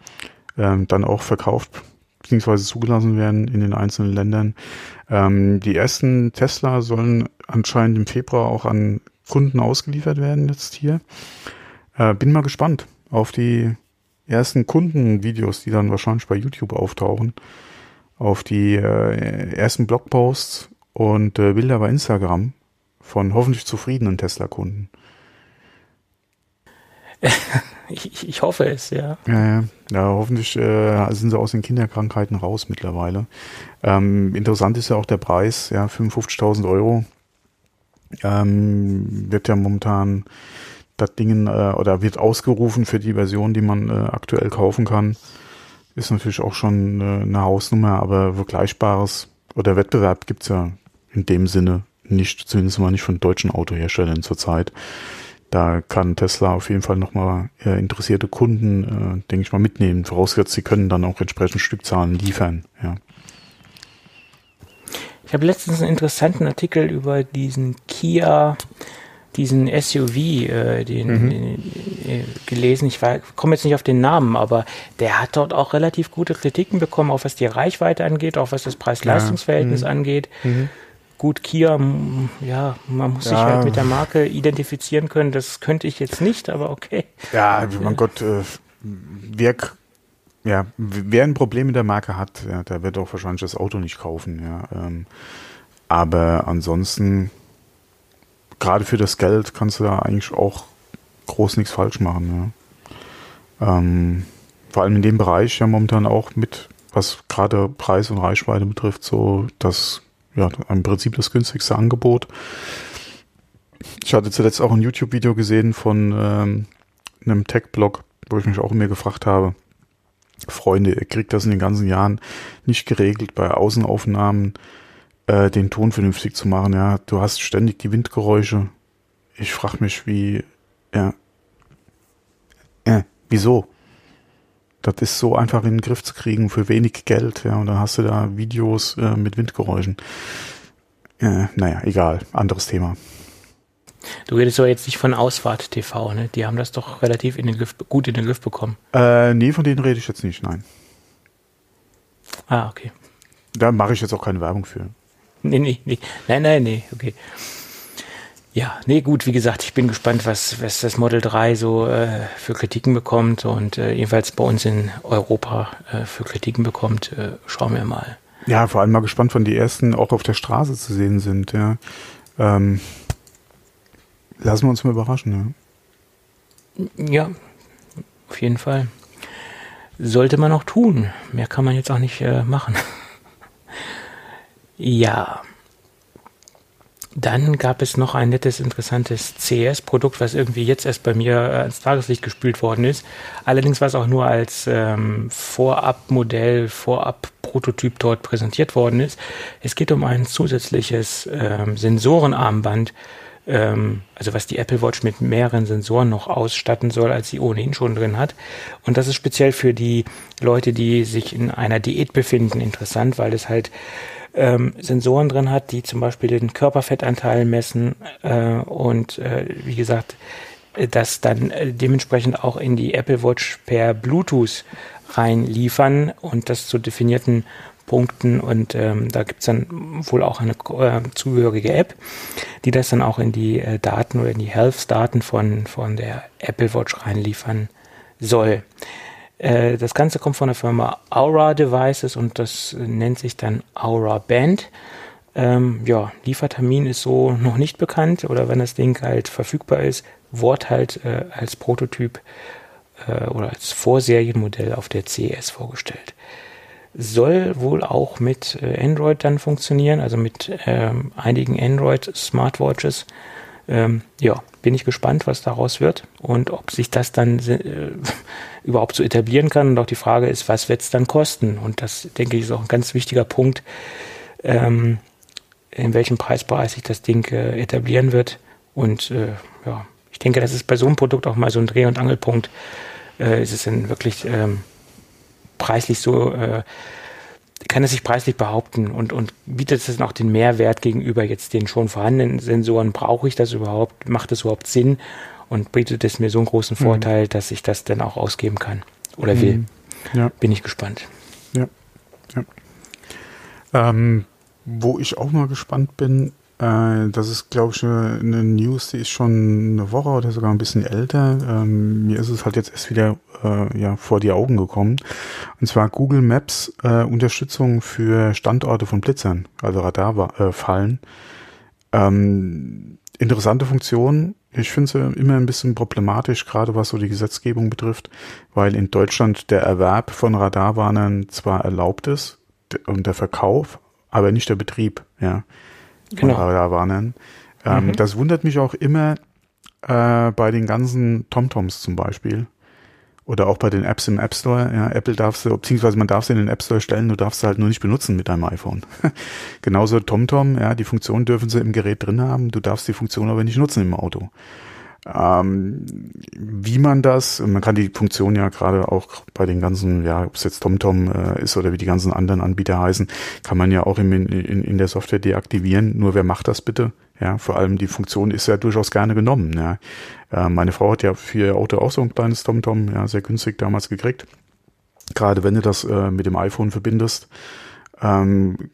äh, dann auch verkauft bzw. zugelassen werden in den einzelnen Ländern. Ähm, die ersten Tesla sollen anscheinend im Februar auch an Kunden ausgeliefert werden jetzt hier. Äh, bin mal gespannt auf die ersten Kundenvideos, die dann wahrscheinlich bei YouTube auftauchen, auf die äh, ersten Blogposts und äh, Bilder bei Instagram von hoffentlich zufriedenen Tesla-Kunden. ich, ich hoffe es, ja. Ja, ja hoffentlich äh, sind sie aus den Kinderkrankheiten raus mittlerweile. Ähm, interessant ist ja auch der Preis, ja, 55.000 Euro. Ähm, wird ja momentan das Ding äh, oder wird ausgerufen für die Version, die man äh, aktuell kaufen kann. Ist natürlich auch schon äh, eine Hausnummer, aber Vergleichbares oder Wettbewerb gibt's ja in dem Sinne nicht, zumindest mal nicht von deutschen Autoherstellern zurzeit. Da kann Tesla auf jeden Fall nochmal äh, interessierte Kunden, äh, denke ich mal, mitnehmen. Vorausgesetzt, sie können dann auch entsprechend Stückzahlen liefern. Ja. Ich habe letztens einen interessanten Artikel über diesen Kia diesen SUV, äh, den, mhm. den äh, gelesen. Ich komme jetzt nicht auf den Namen, aber der hat dort auch relativ gute Kritiken bekommen, auch was die Reichweite angeht, auch was das Preis-Leistungs-Verhältnis ja. mhm. angeht. Mhm. Gut, Kia, ja, man muss ja. sich halt mit der Marke identifizieren können. Das könnte ich jetzt nicht, aber okay. Ja, mein Gott, äh, wer, ja, wer ein Problem mit der Marke hat, ja, der wird auch wahrscheinlich das Auto nicht kaufen. Ja, ähm, aber ansonsten gerade für das Geld kannst du da eigentlich auch groß nichts falsch machen. Ja. Ähm, vor allem in dem Bereich ja momentan auch mit, was gerade Preis und Reichweite betrifft, so das, ja, im Prinzip das günstigste Angebot. Ich hatte zuletzt auch ein YouTube-Video gesehen von ähm, einem Tech-Blog, wo ich mich auch immer gefragt habe, Freunde, ihr kriegt das in den ganzen Jahren nicht geregelt bei Außenaufnahmen äh, den Ton vernünftig zu machen. Ja, du hast ständig die Windgeräusche. Ich frage mich, wie, ja, äh, wieso? Das ist so einfach in den Griff zu kriegen für wenig Geld, ja, und dann hast du da Videos äh, mit Windgeräuschen. Äh, naja, egal, anderes Thema. Du redest aber jetzt nicht von Ausfahrt TV, ne? Die haben das doch relativ in den Griff, gut in den Griff bekommen. Äh, nee, von denen rede ich jetzt nicht, nein. Ah, okay. Da mache ich jetzt auch keine Werbung für. Nee, nee, nee. Nein, nein, nee, okay. Ja, nee, gut, wie gesagt, ich bin gespannt, was, was das Model 3 so äh, für Kritiken bekommt und äh, jedenfalls bei uns in Europa äh, für Kritiken bekommt. Äh, schauen wir mal. Ja, vor allem mal gespannt, wann die ersten auch auf der Straße zu sehen sind, ja. Ähm, lassen wir uns mal überraschen, ja. Ja, auf jeden Fall. Sollte man auch tun. Mehr kann man jetzt auch nicht äh, machen. Ja. Dann gab es noch ein nettes, interessantes CS-Produkt, was irgendwie jetzt erst bei mir äh, ans Tageslicht gespült worden ist. Allerdings was auch nur als ähm, Vorab-Modell, Vorab-Prototyp dort präsentiert worden ist. Es geht um ein zusätzliches ähm, Sensorenarmband, ähm, also was die Apple Watch mit mehreren Sensoren noch ausstatten soll, als sie ohnehin schon drin hat. Und das ist speziell für die Leute, die sich in einer Diät befinden, interessant, weil es halt ähm, Sensoren drin hat, die zum Beispiel den Körperfettanteil messen äh, und äh, wie gesagt, das dann äh, dementsprechend auch in die Apple Watch per Bluetooth reinliefern und das zu definierten Punkten und ähm, da gibt's dann wohl auch eine äh, zugehörige App, die das dann auch in die äh, Daten oder in die Health-Daten von, von der Apple Watch reinliefern soll. Äh, das Ganze kommt von der Firma Aura Devices und das nennt sich dann Aura Band. Ähm, ja, Liefertermin ist so noch nicht bekannt oder wenn das Ding halt verfügbar ist, Wort halt äh, als Prototyp äh, oder als Vorserienmodell auf der CES vorgestellt. Soll wohl auch mit äh, Android dann funktionieren, also mit ähm, einigen Android Smartwatches. Ähm, ja, bin ich gespannt, was daraus wird und ob sich das dann äh, überhaupt so etablieren kann. Und auch die Frage ist, was wird es dann kosten? Und das, denke ich, ist auch ein ganz wichtiger Punkt, ähm, in welchem Preisbereich sich das Ding äh, etablieren wird. Und äh, ja, ich denke, das ist bei so einem Produkt auch mal so ein Dreh- und Angelpunkt. Äh, ist es denn wirklich ähm, preislich so äh, kann es sich preislich behaupten und, und bietet es dann auch den Mehrwert gegenüber jetzt den schon vorhandenen Sensoren? Brauche ich das überhaupt? Macht es überhaupt Sinn? Und bietet es mir so einen großen mhm. Vorteil, mhm. dass ich das dann auch ausgeben kann oder will? Mhm. Ja. Bin ich gespannt. Ja. ja. Ähm, wo ich auch mal gespannt bin, äh, das ist, glaube ich, eine, News, die ist schon eine Woche oder sogar ein bisschen älter. Ähm, mir ist es halt jetzt erst wieder äh, ja, vor die Augen gekommen. Und zwar Google Maps äh, Unterstützung für Standorte von Blitzern, also Radarfallen. Äh, ähm, interessante Funktion. Ich finde sie immer ein bisschen problematisch, gerade was so die Gesetzgebung betrifft, weil in Deutschland der Erwerb von Radarwarnern zwar erlaubt ist und der Verkauf, aber nicht der Betrieb, ja genau. Radarwarnern. Ähm, mhm. Das wundert mich auch immer äh, bei den ganzen TomToms zum Beispiel. Oder auch bei den Apps im App Store. Ja, Apple darfst du, beziehungsweise man darf sie in den App Store stellen, du darfst sie halt nur nicht benutzen mit deinem iPhone. Genauso TomTom, ja, die Funktion dürfen sie im Gerät drin haben, du darfst die Funktion aber nicht nutzen im Auto. Ähm, wie man das, man kann die Funktion ja gerade auch bei den ganzen, ja, ob es jetzt TomTom äh, ist oder wie die ganzen anderen Anbieter heißen, kann man ja auch im, in, in der Software deaktivieren. Nur wer macht das bitte? Ja, vor allem die Funktion ist ja durchaus gerne genommen. Ja. Äh, meine Frau hat ja für ihr Auto auch so ein kleines TomTom, ja, sehr günstig damals gekriegt. Gerade wenn du das äh, mit dem iPhone verbindest ähm,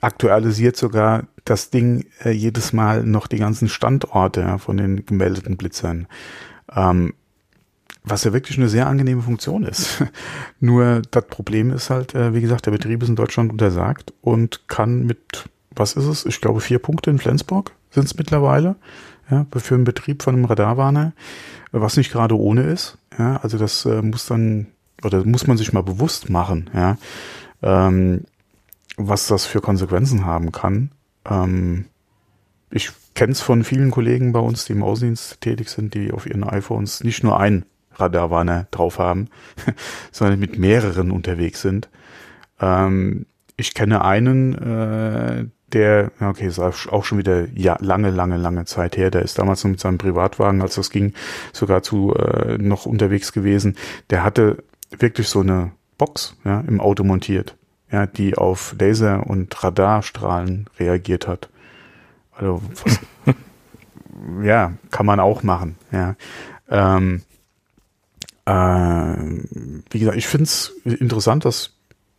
aktualisiert sogar das Ding äh, jedes Mal noch die ganzen Standorte ja, von den gemeldeten Blitzern. Ähm, was ja wirklich eine sehr angenehme Funktion ist. Nur das Problem ist halt, äh, wie gesagt, der Betrieb ist in Deutschland untersagt und kann mit, was ist es? Ich glaube vier Punkte in Flensburg sind es mittlerweile, ja, für einen Betrieb von einem Radarwarner, was nicht gerade ohne ist. Ja, also das äh, muss dann, oder muss man sich mal bewusst machen, ja. Ähm, was das für Konsequenzen haben kann. Ähm, ich kenne es von vielen Kollegen bei uns, die im Außendienst tätig sind, die auf ihren iPhones nicht nur ein Radarwarner drauf haben, sondern mit mehreren unterwegs sind. Ähm, ich kenne einen, äh, der, okay, ist auch schon wieder ja, lange, lange, lange Zeit her. Der ist damals noch mit seinem Privatwagen, als das ging, sogar zu äh, noch unterwegs gewesen. Der hatte wirklich so eine Box ja, im Auto montiert ja, die auf Laser- und Radarstrahlen reagiert hat. Also was, ja, kann man auch machen. Ja. Ähm, äh, wie gesagt, ich finde es interessant, dass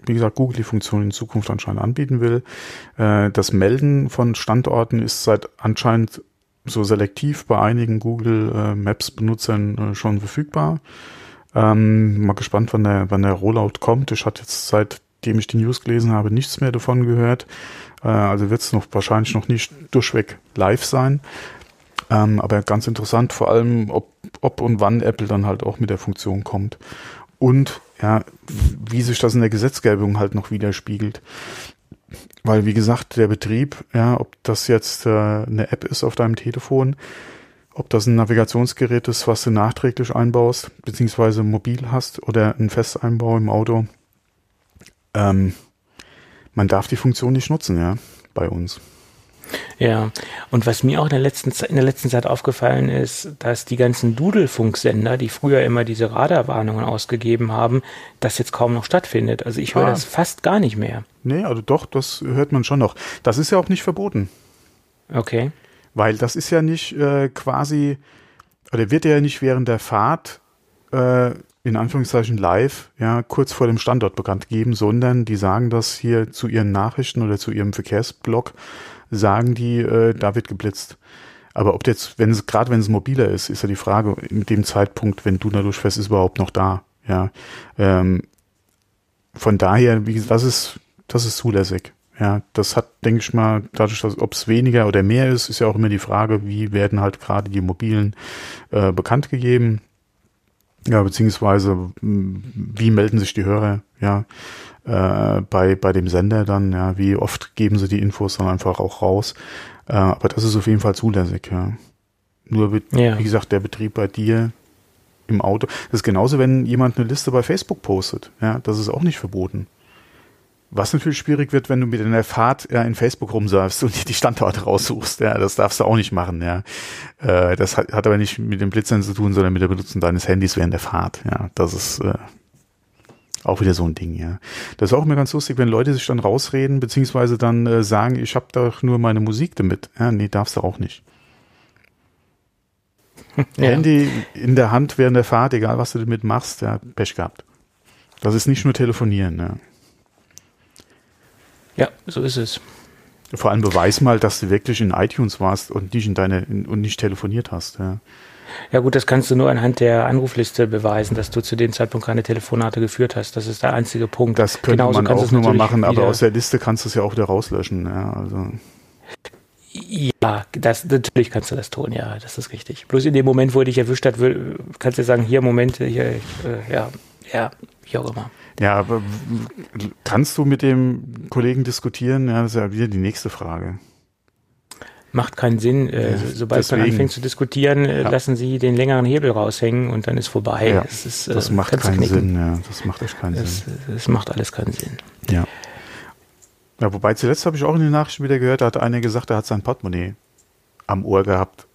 wie gesagt, Google die Funktion in Zukunft anscheinend anbieten will. Äh, das Melden von Standorten ist seit anscheinend so selektiv bei einigen Google äh, Maps Benutzern äh, schon verfügbar. Ähm, mal gespannt, wann der, wann der Rollout kommt. Ich hatte jetzt seit seitdem ich die News gelesen habe, nichts mehr davon gehört. Äh, also wird es noch wahrscheinlich noch nicht durchweg live sein. Ähm, aber ganz interessant, vor allem, ob, ob und wann Apple dann halt auch mit der Funktion kommt. Und ja, wie sich das in der Gesetzgebung halt noch widerspiegelt. Weil, wie gesagt, der Betrieb, ja, ob das jetzt äh, eine App ist auf deinem Telefon, ob das ein Navigationsgerät ist, was du nachträglich einbaust, beziehungsweise mobil hast oder ein Festeinbau im Auto, ähm, man darf die Funktion nicht nutzen, ja, bei uns. Ja, und was mir auch in der letzten, in der letzten Zeit aufgefallen ist, dass die ganzen Dudelfunksender, die früher immer diese Radarwarnungen ausgegeben haben, das jetzt kaum noch stattfindet. Also ich höre ah. das fast gar nicht mehr. Nee, also doch, das hört man schon noch. Das ist ja auch nicht verboten. Okay. Weil das ist ja nicht äh, quasi, oder wird ja nicht während der Fahrt äh, in Anführungszeichen live, ja, kurz vor dem Standort bekannt geben, sondern die sagen das hier zu ihren Nachrichten oder zu ihrem Verkehrsblog, sagen die, äh, da wird geblitzt. Aber ob jetzt, wenn es, gerade wenn es mobiler ist, ist ja die Frage, in dem Zeitpunkt, wenn du dadurch fährst, ist überhaupt noch da, ja. Ähm, von daher, wie gesagt, das ist, das ist zulässig. Ja, das hat, denke ich mal, dadurch, ob es weniger oder mehr ist, ist ja auch immer die Frage, wie werden halt gerade die mobilen äh, bekannt gegeben. Ja, beziehungsweise wie melden sich die Hörer, ja, äh, bei, bei dem Sender dann, ja, wie oft geben sie die Infos dann einfach auch raus. Äh, aber das ist auf jeden Fall zulässig, ja. Nur, ja. wie gesagt, der Betrieb bei dir im Auto. Das ist genauso, wenn jemand eine Liste bei Facebook postet, ja, das ist auch nicht verboten. Was natürlich schwierig wird, wenn du mit einer Fahrt ja, in Facebook rumsurfst und die Standorte raussuchst. Ja, das darfst du auch nicht machen. Ja, äh, das hat, hat aber nicht mit dem Blitzern zu tun, sondern mit der Benutzung deines Handys während der Fahrt. Ja, das ist äh, Auch wieder so ein Ding, ja. Das ist auch immer ganz lustig, wenn Leute sich dann rausreden, beziehungsweise dann äh, sagen, ich habe doch nur meine Musik damit. Ja, nee, darfst du auch nicht. Ja. Handy in der Hand während der Fahrt, egal was du damit machst, ja, Pech gehabt. Das ist nicht nur telefonieren, ja. Ja, so ist es. Vor allem beweis mal, dass du wirklich in iTunes warst und nicht in deine in, und nicht telefoniert hast, ja. Ja gut, das kannst du nur anhand der Anrufliste beweisen, dass du zu dem Zeitpunkt keine Telefonate geführt hast. Das ist der einzige Punkt. Das könnte Genauso man auch nur mal machen, aber aus der Liste kannst du es ja auch wieder rauslöschen. Ja, also. Ja, das, natürlich kannst du das tun, ja, das ist richtig. Bloß in dem Moment, wo er dich erwischt hat, kannst du sagen, hier, Moment, hier, äh, ja, ja, wie auch immer. Ja, aber kannst du mit dem Kollegen diskutieren? Ja, das ist ja wieder die nächste Frage macht keinen Sinn. Äh, sobald Deswegen. man anfängt zu diskutieren, äh, ja. lassen sie den längeren Hebel raushängen und dann ist vorbei. Ja, das, ist, äh, das macht keinen Sinn, ja. Das macht echt keinen das, Sinn. Das macht alles keinen Sinn. Ja. Ja, wobei zuletzt habe ich auch in den Nachrichten wieder gehört, da hat einer gesagt, er hat sein Portemonnaie am Ohr gehabt.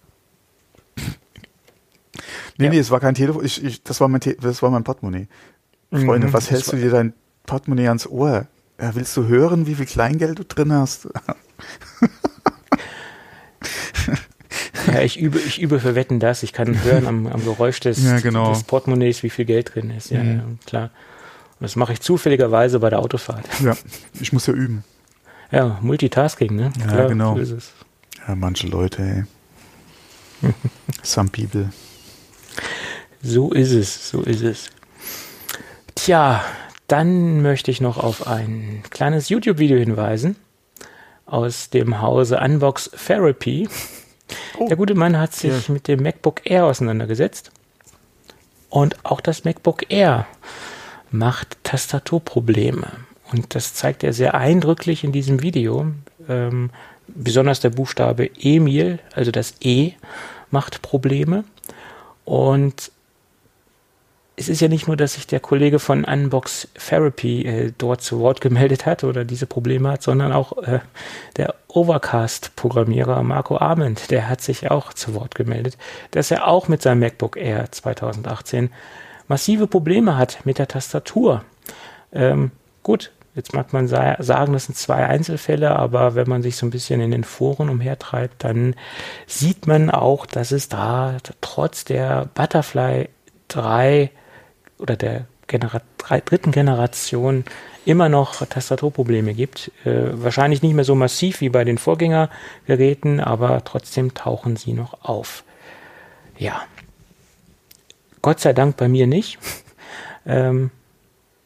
Nee, ja. nee, es war kein Telefon, ich, ich, das, war mein Te das war mein Portemonnaie. Freunde, mhm, was hältst du dir dein Portemonnaie ans Ohr? Ja, willst du hören, wie viel Kleingeld du drin hast? Ja, ich übe, ich übe für Wetten das. Ich kann hören am, am Geräusch des, ja, genau. des Portemonnaies, wie viel Geld drin ist. Ja, mhm. ja klar. Und das mache ich zufälligerweise bei der Autofahrt. Ja, ich muss ja üben. Ja, Multitasking, ne? Ja, klar, genau. So ja, manche Leute, ey. Some people. So ist es, so ist es. Tja, dann möchte ich noch auf ein kleines YouTube-Video hinweisen aus dem Hause Unbox Therapy. Oh. Der gute Mann hat sich ja. mit dem MacBook Air auseinandergesetzt. Und auch das MacBook Air macht Tastaturprobleme. Und das zeigt er sehr eindrücklich in diesem Video. Ähm, besonders der Buchstabe Emil, also das E, macht Probleme. Und es ist ja nicht nur, dass sich der Kollege von Unbox Therapy äh, dort zu Wort gemeldet hat oder diese Probleme hat, sondern auch äh, der Overcast-Programmierer Marco Arment, der hat sich auch zu Wort gemeldet, dass er auch mit seinem MacBook Air 2018 massive Probleme hat mit der Tastatur. Ähm, gut, jetzt mag man sagen, das sind zwei Einzelfälle, aber wenn man sich so ein bisschen in den Foren umhertreibt, dann sieht man auch, dass es da trotz der Butterfly 3 oder der Genera dritten Generation immer noch Tastaturprobleme gibt. Äh, wahrscheinlich nicht mehr so massiv wie bei den Vorgängergeräten, aber trotzdem tauchen sie noch auf. Ja. Gott sei Dank bei mir nicht. ähm,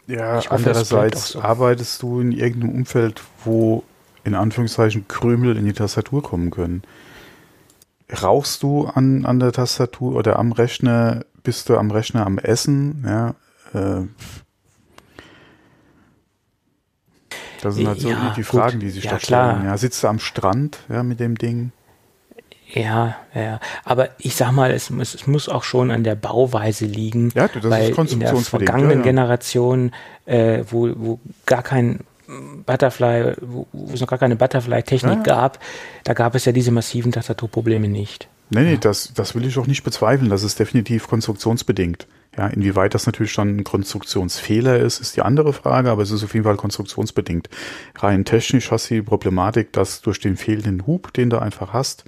ja, hoffe, andererseits so. arbeitest du in irgendeinem Umfeld, wo in Anführungszeichen Krümel in die Tastatur kommen können. Rauchst du an, an der Tastatur oder am Rechner bist du am Rechner am Essen, ja. Äh, das sind halt so ja, die Fragen, gut. die sich ja, da stellen. Ja, sitzt du am Strand, ja, mit dem Ding? Ja, ja, aber ich sag mal, es, es, es muss auch schon an der Bauweise liegen, ja, das weil ist in der vergangenen ja, ja. Generation, äh, wo, wo gar kein Butterfly, wo, es noch gar keine Butterfly-Technik ja. gab, da gab es ja diese massiven Tastaturprobleme nicht. Nee, nee, das, das will ich auch nicht bezweifeln. Das ist definitiv konstruktionsbedingt. Ja, inwieweit das natürlich schon ein Konstruktionsfehler ist, ist die andere Frage, aber es ist auf jeden Fall konstruktionsbedingt. Rein technisch hast du die Problematik, dass durch den fehlenden Hub, den du einfach hast,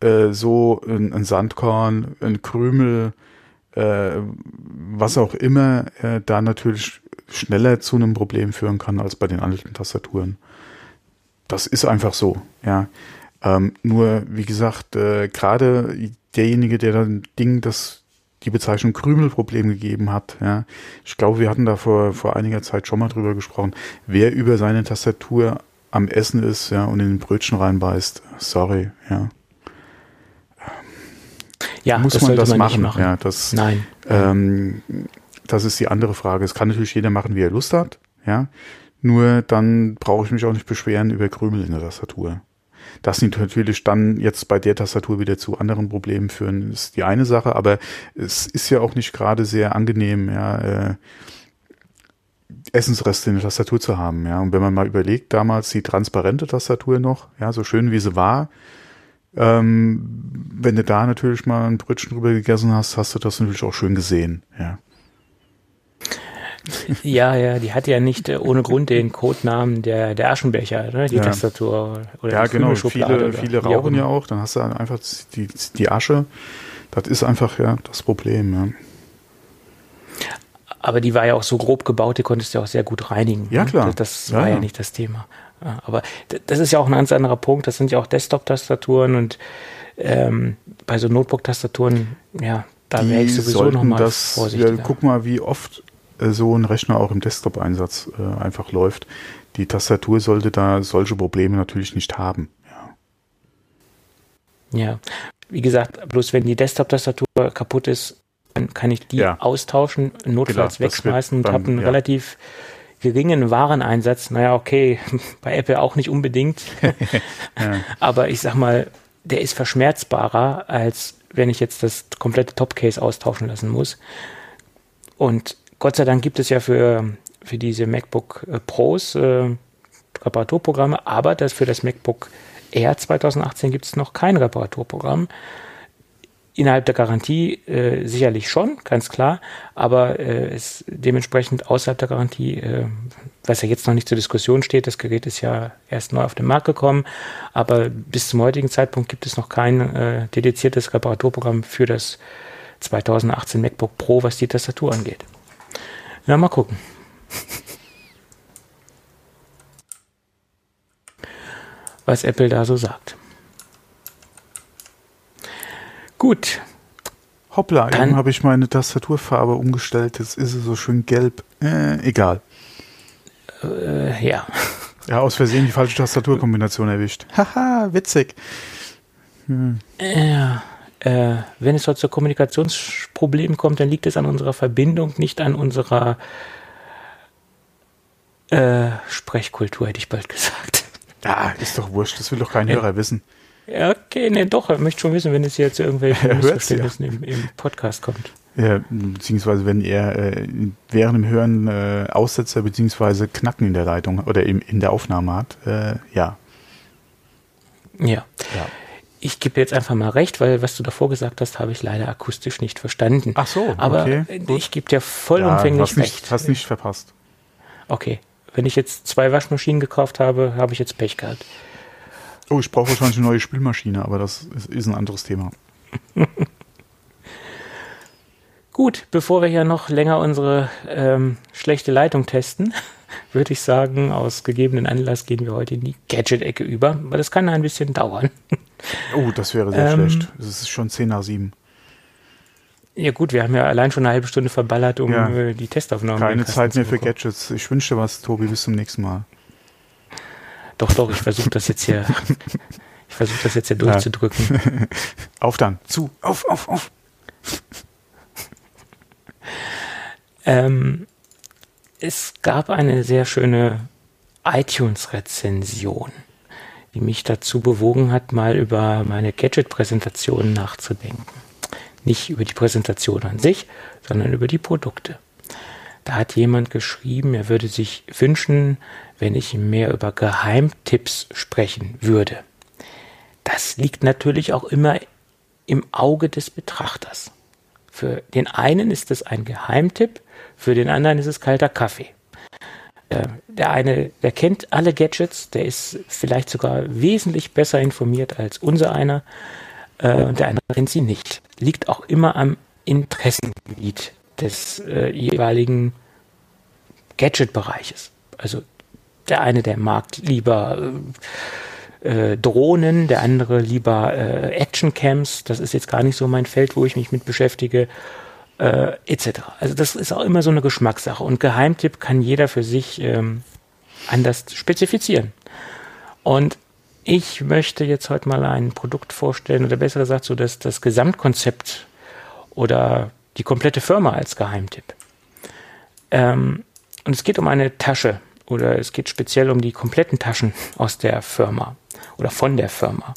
äh, so ein, ein, Sandkorn, ein Krümel, äh, was auch immer, äh, da natürlich schneller zu einem Problem führen kann als bei den alten Tastaturen. Das ist einfach so, ja. Ähm, nur, wie gesagt, äh, gerade derjenige, der dann Ding, das die Bezeichnung Krümelproblem gegeben hat, ja. Ich glaube, wir hatten da vor, vor einiger Zeit schon mal drüber gesprochen. Wer über seine Tastatur am Essen ist, ja, und in den Brötchen reinbeißt, sorry, ja. Ja, muss das man das man machen? machen? Ja, das, Nein. Ähm, das ist die andere Frage. Es kann natürlich jeder machen, wie er Lust hat, ja. Nur dann brauche ich mich auch nicht beschweren über Krümel in der Tastatur. Dass sie natürlich dann jetzt bei der Tastatur wieder zu anderen Problemen führen, ist die eine Sache, aber es ist ja auch nicht gerade sehr angenehm, ja, äh, Essensreste in der Tastatur zu haben, ja. Und wenn man mal überlegt, damals die transparente Tastatur noch, ja, so schön wie sie war, ähm, wenn du da natürlich mal ein Brötchen drüber gegessen hast, hast du das natürlich auch schön gesehen, ja. Ja, ja, die hatte ja nicht äh, ohne Grund den Codenamen der, der Aschenbecher, ne? die Ja. Tastatur oder ja, die genau. Viele, viele rauchen ja auch. Dann hast du einfach die, die Asche. Das ist einfach ja das Problem. Ja, Aber die war ja auch so grob gebaut, die konntest du auch sehr gut reinigen. Ja, ne? klar. Das, das Ja, war ja, ja. nicht das Thema. Ja, aber das ist ja auch ein ganz anderer Punkt. Das sind ja auch Desktop-Tastaturen und ähm, bei so Notebook-Tastaturen, ja, da wäre ich sowieso nochmal das, ja, guck mal, wie oft so ein Rechner auch im Desktop-Einsatz äh, einfach läuft. Die Tastatur sollte da solche Probleme natürlich nicht haben. Ja. Ja, wie gesagt, bloß wenn die Desktop-Tastatur kaputt ist, dann kann ich die Ja. austauschen, notfalls Genau, das wird wegschmeißen und habe einen ja. relativ geringen Wareneinsatz. Naja, okay, bei Apple auch nicht unbedingt. Aber ich sag mal, der ist verschmerzbarer, als wenn ich jetzt das komplette Topcase austauschen lassen muss. Und Gott sei Dank gibt es ja für, für diese MacBook äh, Pros äh, Reparaturprogramme, aber das für das MacBook Air 2018 gibt es noch kein Reparaturprogramm. Innerhalb der Garantie äh, sicherlich schon, ganz klar, aber äh, es dementsprechend außerhalb der Garantie, äh, was ja jetzt noch nicht zur Diskussion steht, das Gerät ist ja erst neu auf den Markt gekommen, aber bis zum heutigen Zeitpunkt gibt es noch kein äh, dediziertes Reparaturprogramm für das 2018 MacBook Pro, was die Tastatur angeht. Na, mal gucken. Was Apple da so sagt. Gut, Hoppla, Dann- eben habe ich meine Tastaturfarbe umgestellt. Jetzt ist sie so schön gelb. Äh, egal. äh, ja. Ja, aus Versehen die falsche Tastaturkombination erwischt. Haha, witzig. Ja, äh, wenn es heute zu Kommunikationsproblemen kommt, dann liegt es an unserer Verbindung, nicht an unserer äh, Sprechkultur, hätte ich bald gesagt. Ja, ist doch wurscht. Das will doch kein Ja. Hörer wissen. Ja, okay, ne, doch, er möchte schon wissen, wenn es hier zu irgendwelchen Er Missverständnissen im, im Podcast kommt. Ja, beziehungsweise wenn er äh, während dem Hören äh, Aussetzer beziehungsweise Knacken in der Leitung oder im, in der Aufnahme hat, äh, ja. Ja. ja. Ich gebe jetzt einfach mal recht, weil was du davor gesagt hast, habe ich leider akustisch nicht verstanden. Ach so, Aber okay, äh, ich gebe dir ja vollumfänglich nicht, recht. hast nicht verpasst. Okay. Wenn ich jetzt zwei Waschmaschinen gekauft habe, habe ich jetzt Pech gehabt. Oh, ich brauche wahrscheinlich eine neue Spülmaschine, aber das ist, ist ein anderes Thema. Gut, bevor wir hier noch länger unsere ähm, schlechte Leitung testen, würde ich sagen, aus gegebenen Anlass gehen wir heute in die Gadget-Ecke über, weil das kann ein bisschen dauern. Oh, das wäre sehr Ähm, schlecht. Es ist schon 10 nach 7. Ja gut, wir haben ja allein schon eine halbe Stunde verballert, um Ja. äh, die Testaufnahme in Keine Zeit mehr für. Gadgets. Ich wünsche dir was, Tobi. Bis zum nächsten Mal. Doch, doch, ich versuche das jetzt hier, ich versuche das jetzt hier durchzudrücken. Auf dann. Zu. Auf, auf, auf. Ähm, es gab eine sehr schöne iTunes-Rezension, die mich dazu bewogen hat, mal über meine Gadget-Präsentation nachzudenken. Nicht über die Präsentation an sich, sondern über die Produkte. Da hat jemand geschrieben, er würde sich wünschen, wenn ich mehr über Geheimtipps sprechen würde. Das liegt natürlich auch immer im Auge des Betrachters. Für den einen ist es ein Geheimtipp, für den anderen ist es kalter Kaffee. Äh, Der eine, der kennt alle Gadgets, der ist vielleicht sogar wesentlich besser informiert als unser einer, äh, und der andere kennt sie nicht. Liegt auch immer am Interessengebiet des äh, jeweiligen Gadget-Bereiches. Also der eine, der mag lieber äh, Drohnen, der andere lieber äh, Actioncams. Das ist jetzt gar nicht so mein Feld, wo ich mich mit beschäftige, äh, etc. Also das ist auch immer so eine Geschmackssache. Und Geheimtipp kann jeder für sich ähm, anders spezifizieren. Und ich möchte jetzt heute mal ein Produkt vorstellen, oder besser gesagt, so dass das Gesamtkonzept oder die komplette Firma als Geheimtipp. Ähm, und es geht um eine Tasche oder es geht speziell um die kompletten Taschen aus der Firma oder von der Firma.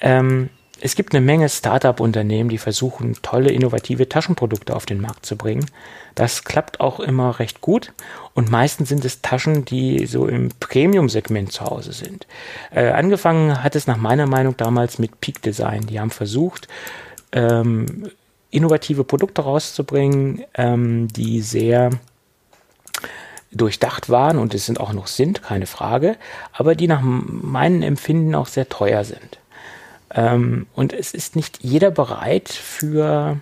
Ähm, es gibt eine Menge Startup-Unternehmen, die versuchen, tolle, innovative Taschenprodukte auf den Markt zu bringen. Das klappt auch immer recht gut. Und meistens sind es Taschen, die so im Premium-Segment zu Hause sind. Äh, angefangen hat es nach meiner Meinung damals mit Peak Design. Die haben versucht, ähm, innovative Produkte rauszubringen, ähm, die sehr durchdacht waren und es sind auch noch sind, keine Frage, aber die nach meinem Empfinden auch sehr teuer sind. Ähm, und es ist nicht jeder bereit für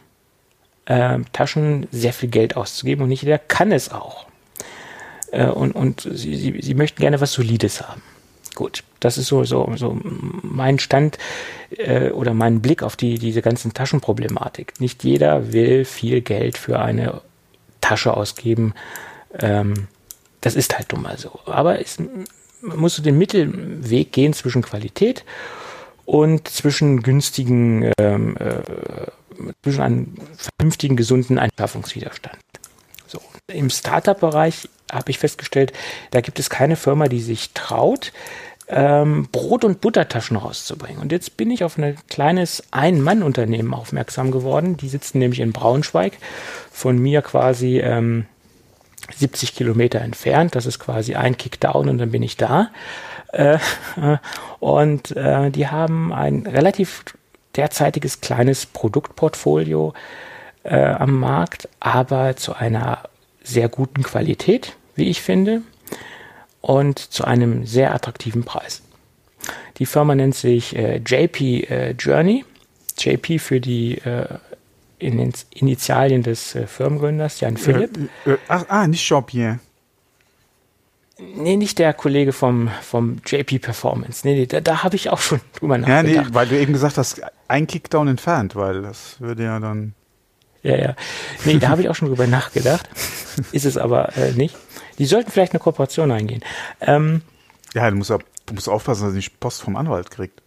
äh, Taschen sehr viel Geld auszugeben und nicht jeder kann es auch. Äh, und und sie, sie, sie möchten gerne was Solides haben. Gut, das ist so, so, so mein Stand äh, oder mein Blick auf die, diese ganzen Taschenproblematik. Nicht jeder will viel Geld für eine Tasche ausgeben. Ähm, das ist halt nun mal so. Aber es, muss so den Mittelweg gehen zwischen Qualität und zwischen günstigen, ähm, äh, zwischen einem vernünftigen, gesunden Einschaffungswiderstand. So. Im Startup-Bereich habe ich festgestellt, da gibt es keine Firma, die sich traut, ähm, Brot- und Buttertaschen rauszubringen. Und jetzt bin ich auf ein kleines Ein-Mann-Unternehmen aufmerksam geworden. Die sitzen nämlich in Braunschweig, von mir quasi ähm, 70 Kilometer entfernt. Das ist quasi ein Kickdown und dann bin ich da. Äh, und äh, die haben ein relativ derzeitiges kleines Produktportfolio äh, am Markt, aber zu einer sehr guten Qualität, wie ich finde, und zu einem sehr attraktiven Preis. Die Firma nennt sich äh, JP äh, Journey. JP für die äh, in den Initialien des äh, Firmengründers, Jan Philipp. Äh, äh, ach, ah, nicht Jean-Pierre. Nee, nicht der Kollege vom, vom JP Performance. Nee, nee da, da habe ich auch schon drüber nachgedacht. Ja, nee, weil du eben gesagt hast, ein Kickdown entfernt, weil das würde ja dann. Ja, ja. Nee, da habe ich auch schon drüber nachgedacht. Ist es aber äh, nicht. Die sollten vielleicht eine Kooperation eingehen. Ähm, ja, du musst, du musst aufpassen, dass du nicht Post vom Anwalt kriegt.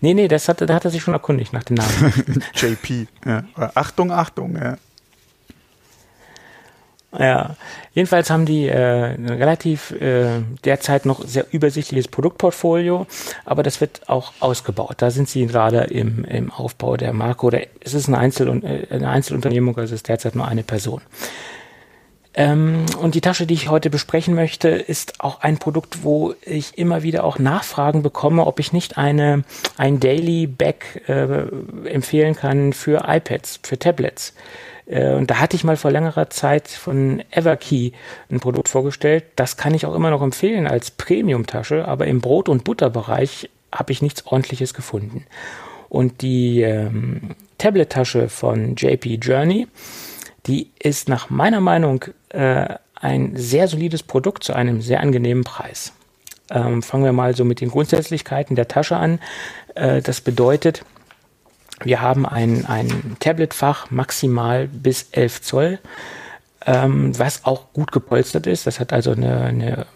Nee, nee, das hat, da hat er sich schon erkundigt nach dem Namen. JP, ja. Achtung, Achtung, ja. Ja, jedenfalls haben die äh, ein relativ äh, derzeit noch sehr übersichtliches Produktportfolio, aber das wird auch ausgebaut. Da sind sie gerade im, im Aufbau der Marke oder es ist eine, Einzel äh, eine Einzelunternehmung, also es ist derzeit nur eine Person. Ähm, und die Tasche, die ich heute besprechen möchte, ist auch ein Produkt, wo ich immer wieder auch Nachfragen bekomme, ob ich nicht eine, ein Daily Bag äh, empfehlen kann für iPads, für Tablets. Äh, und da hatte ich mal vor längerer Zeit von Everkey ein Produkt vorgestellt. Das kann ich auch immer noch empfehlen als Premium-Tasche, aber im Brot- und Butterbereich habe ich nichts ordentliches gefunden. Und die ähm, Tablet-Tasche von JP Journey, die ist nach meiner Meinung äh, ein sehr solides Produkt zu einem sehr angenehmen Preis. Ähm, fangen wir mal so mit den Grundsätzlichkeiten der Tasche an. Äh, das bedeutet, wir haben ein, ein Tabletfach maximal bis 11 Zoll, ähm, was auch gut gepolstert ist. Das hat also eine, eine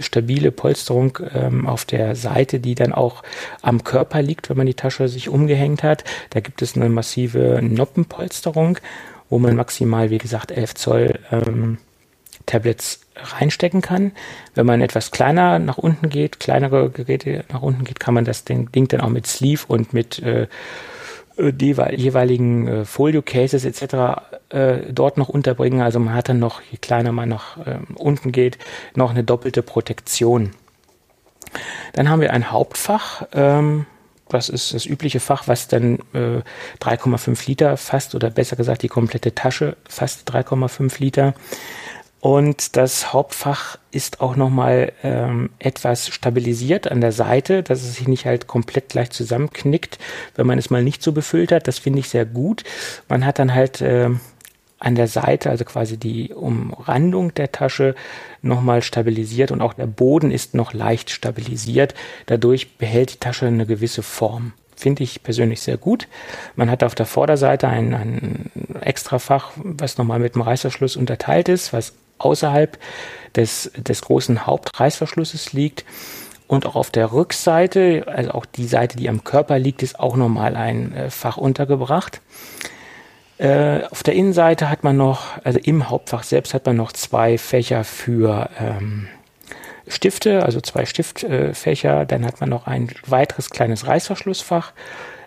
stabile Polsterung ähm, auf der Seite, die dann auch am Körper liegt, wenn man die Tasche sich umgehängt hat. Da gibt es eine massive Noppenpolsterung wo man maximal, wie gesagt, 11 Zoll ähm, Tablets reinstecken kann. Wenn man etwas kleiner nach unten geht, kleinere Geräte nach unten geht, kann man das Ding, dann auch mit Sleeve und mit äh, die jeweiligen äh, Folio-Cases etc. Äh, dort noch unterbringen. Also man hat dann noch, je kleiner man nach äh, unten geht, noch eine doppelte Protektion. Dann haben wir ein Hauptfach. Ähm, das ist das übliche Fach, was dann äh, 3,5 Liter fasst oder besser gesagt die komplette Tasche fasst 3,5 Liter. Und das Hauptfach ist auch nochmal ähm, etwas stabilisiert an der Seite, dass es sich nicht halt komplett gleich zusammenknickt, wenn man es mal nicht so befüllt hat. Das finde ich sehr gut. Man hat dann halt äh, an der Seite, also quasi die Umrandung der Tasche, nochmal stabilisiert und auch der Boden ist noch leicht stabilisiert. Dadurch behält die Tasche eine gewisse Form. Finde ich persönlich sehr gut. Man hat auf der Vorderseite ein, ein Extrafach, was nochmal mit dem Reißverschluss unterteilt ist, was außerhalb des, des großen Hauptreißverschlusses liegt. Und auch auf der Rückseite, also auch die Seite, die am Körper liegt, ist auch nochmal ein äh, Fach untergebracht. Äh, auf der Innenseite hat man noch, also im Hauptfach selbst hat man noch zwei Fächer für ähm, Stifte, also zwei Stiftfächer. Dann hat man noch ein weiteres kleines Reißverschlussfach,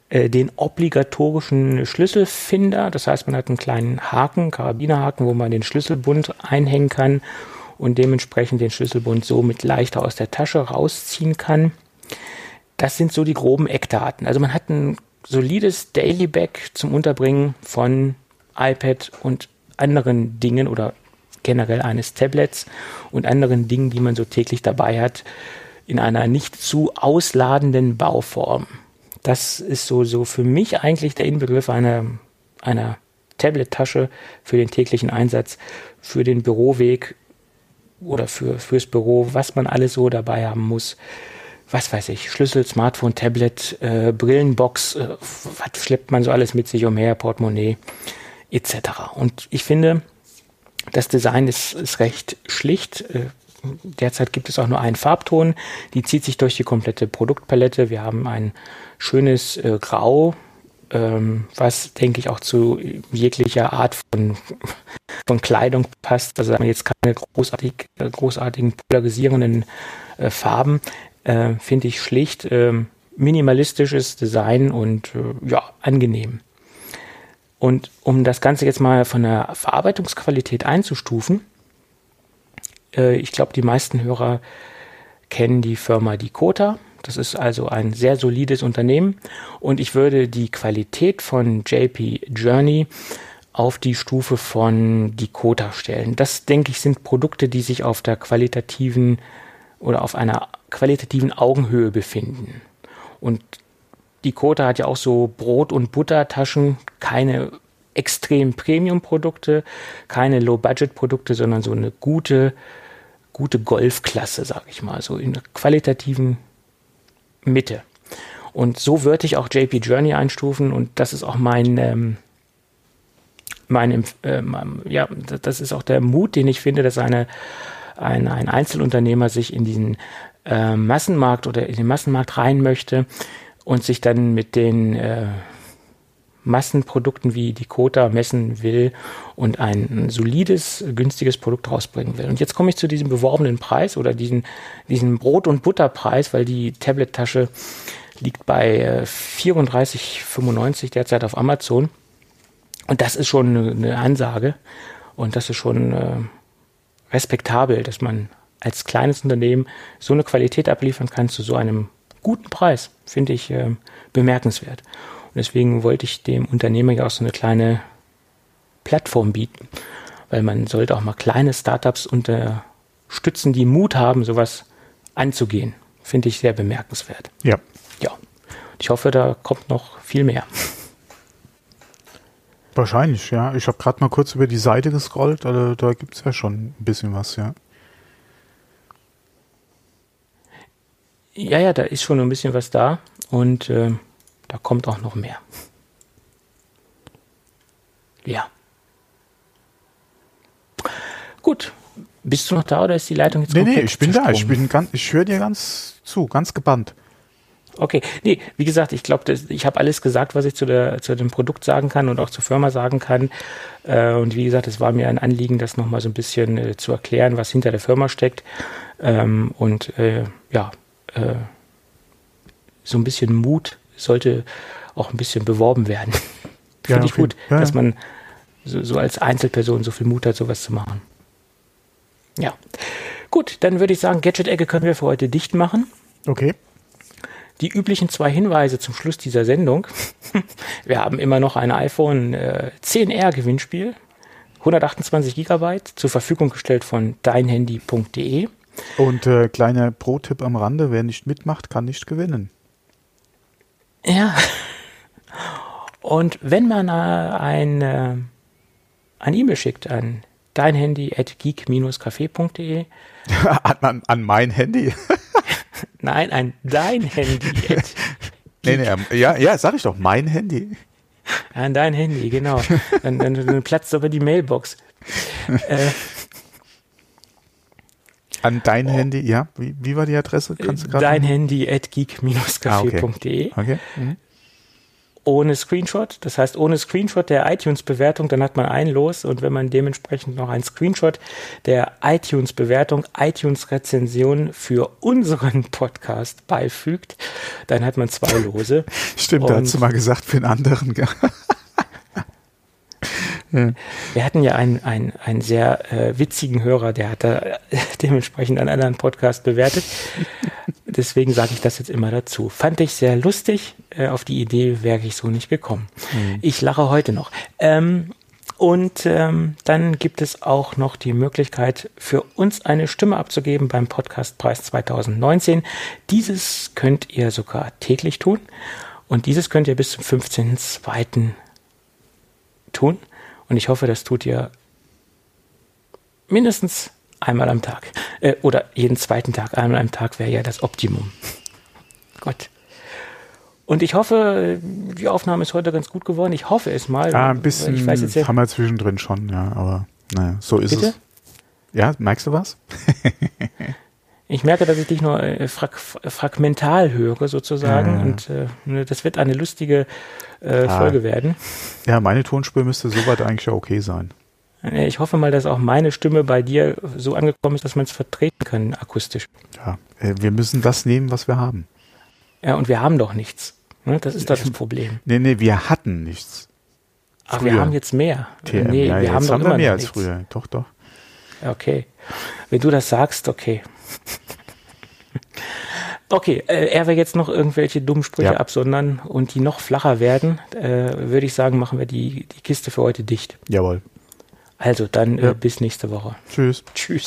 äh, den obligatorischen Schlüsselfinder. Das heißt, man hat einen kleinen Haken, Karabinerhaken, wo man den Schlüsselbund einhängen kann und dementsprechend den Schlüsselbund somit leichter aus der Tasche rausziehen kann. Das sind so die groben Eckdaten. Also man hat ein solides Daily Bag zum Unterbringen von iPad und anderen Dingen oder generell eines Tablets und anderen Dingen, die man so täglich dabei hat, in einer nicht zu ausladenden Bauform. Das ist so, so für mich eigentlich der Inbegriff einer, einer Tablet-Tasche für den täglichen Einsatz, für den Büroweg oder für, fürs Büro, was man alles so dabei haben muss. Was weiß ich, Schlüssel, Smartphone, Tablet, äh, Brillenbox, äh, was schleppt man so alles mit sich umher, Portemonnaie etc. Und ich finde, das Design ist, ist recht schlicht. Äh, derzeit gibt es auch nur einen Farbton. Die zieht sich durch die komplette Produktpalette. Wir haben ein schönes äh, Grau, ähm, was denke ich auch zu jeglicher Art von, von Kleidung passt. Also jetzt keine großartig, äh, großartigen polarisierenden äh, Farben. Äh, Finde ich schlicht. Ähm, minimalistisches Design und äh, ja, angenehm. Und um das Ganze jetzt mal von der Verarbeitungsqualität einzustufen, äh, ich glaube, die meisten Hörer kennen die Firma Dakota. Das ist also ein sehr solides Unternehmen und ich würde die Qualität von JP Journey auf die Stufe von Dakota stellen. Das, denke ich, sind Produkte, die sich auf der qualitativen oder auf einer qualitativen Augenhöhe befinden. Und Dakota hat ja auch so Brot- und Buttertaschen, keine extrem Premium-Produkte, keine Low-Budget-Produkte, sondern so eine gute, gute Golfklasse, sage ich mal, so in der qualitativen Mitte. Und so würde ich auch JP Journey einstufen und das ist auch mein, ähm, mein, äh, ja, das ist auch der Mut, den ich finde, dass eine, ein, ein Einzelunternehmer sich in diesen äh, Massenmarkt oder in den Massenmarkt rein möchte und sich dann mit den äh, Massenprodukten wie Dakota messen will und ein solides, günstiges Produkt rausbringen will. Und jetzt komme ich zu diesem beworbenen Preis oder diesen, diesen Brot- und Butterpreis, weil die Tablet-Tasche liegt bei 34,95 äh, derzeit auf Amazon. Und das ist schon eine Ansage und das ist schon äh, respektabel, dass man als kleines Unternehmen so eine Qualität abliefern kann zu so einem guten Preis, finde ich äh, bemerkenswert. Und deswegen wollte ich dem Unternehmer ja auch so eine kleine Plattform bieten, weil man sollte auch mal kleine Startups unterstützen, die Mut haben, sowas anzugehen. Finde ich sehr bemerkenswert. Ja. Ja. Ich hoffe, da kommt noch viel mehr. Wahrscheinlich, ja. Ich habe gerade mal kurz über die Seite gescrollt, also da gibt es ja schon ein bisschen was, ja. Ja, ja, da ist schon ein bisschen was da und äh, da kommt auch noch mehr. Ja. Gut. Bist du noch da oder ist die Leitung jetzt Nee, nee, ich bin da. Ich, bin ganz, ich höre dir ganz zu, ganz gebannt. Okay, nee, wie gesagt, ich glaube, ich habe alles gesagt, was ich zu, der, zu dem Produkt sagen kann und auch zur Firma sagen kann. Äh, und wie gesagt, es war mir ein Anliegen, das nochmal so ein bisschen äh, zu erklären, was hinter der Firma steckt. Ähm, und äh, ja, äh, so ein bisschen Mut sollte auch ein bisschen beworben werden. Finde ja, ich gut, ja. dass man so, so, als Einzelperson so viel Mut hat, sowas zu machen. Ja. Gut, dann würde ich sagen, Gadget-Ecke können wir für heute dicht machen. Okay. Die üblichen zwei Hinweise zum Schluss dieser Sendung. Wir haben immer noch ein iPhone äh, 10R Gewinnspiel. 128 Gigabyte zur Verfügung gestellt von deinhandy.de. Und äh, kleiner Pro-Tipp am Rande, wer nicht mitmacht, kann nicht gewinnen. Ja. Und wenn man ein, äh, ein E-Mail schickt an dein Handy at geek-café.de an, an, an, mein Handy? Nein, an dein Handy. At nee, nee, ja, ja, sag ich doch, mein Handy. An dein Handy, genau. Dann, dann, dann platzt aber die Mailbox. äh, an dein oh. Handy, ja? Wie, wie war die Adresse? Kannst du dein machen? Handy at geek-café.de. Ah, okay. okay. Mhm. Ohne Screenshot, das heißt ohne Screenshot der iTunes-Bewertung, dann hat man ein Los und wenn man dementsprechend noch ein Screenshot der iTunes-Bewertung, iTunes-Rezension für unseren Podcast beifügt, dann hat man zwei Lose. Stimmt, da hast du mal gesagt für einen anderen. Wir hatten ja einen, einen, einen sehr äh, witzigen Hörer, der hat da äh, dementsprechend einen anderen Podcast bewertet. Deswegen sage ich das jetzt immer dazu. Fand ich sehr lustig. Äh, auf die Idee wäre ich so nicht gekommen. Mhm. Ich lache heute noch. Ähm, und ähm, dann gibt es auch noch die Möglichkeit, für uns eine Stimme abzugeben beim Podcastpreis 2019. Dieses könnt ihr sogar täglich tun. Und dieses könnt ihr bis zum 15.02. tun. Und ich hoffe, das tut ihr mindestens einmal am Tag. Äh, oder jeden zweiten Tag, einmal am Tag wäre ja das Optimum. Gott. Und ich hoffe, die Aufnahme ist heute ganz gut geworden. Ich hoffe es mal. Ja, ein bisschen ich weiß jetzt ja, haben wir zwischendrin schon, ja, aber naja, so ist Bitte? es. Ja, merkst du was? ich merke, dass ich dich nur äh, frag fragmental höre, sozusagen. Ja, ja. Und äh, ne, das wird eine lustige äh, ah. Folge werden. Ja, meine Tonspur müsste soweit eigentlich okay sein. Äh, ich hoffe mal, dass auch meine Stimme bei dir so angekommen ist, dass man es vertreten kann, akustisch. Ja, äh, wir müssen das nehmen, was wir haben. Ja, und wir haben doch nichts. Ne? Das ist doch das Problem. Nee, nee, wir hatten nichts. Ach, wir haben jetzt mehr. TM, nee, ja, wir haben, haben wir mehr als nichts. früher. Doch, doch. Okay. Wenn du das sagst, okay. Okay, äh, er wir jetzt noch irgendwelche dummen Sprüche ja. absondern und die noch flacher werden, äh, würde ich sagen, machen wir die, die Kiste für heute dicht. Jawohl. Also dann äh, ja. äh, bis nächste Woche. Tschüss. Tschüss.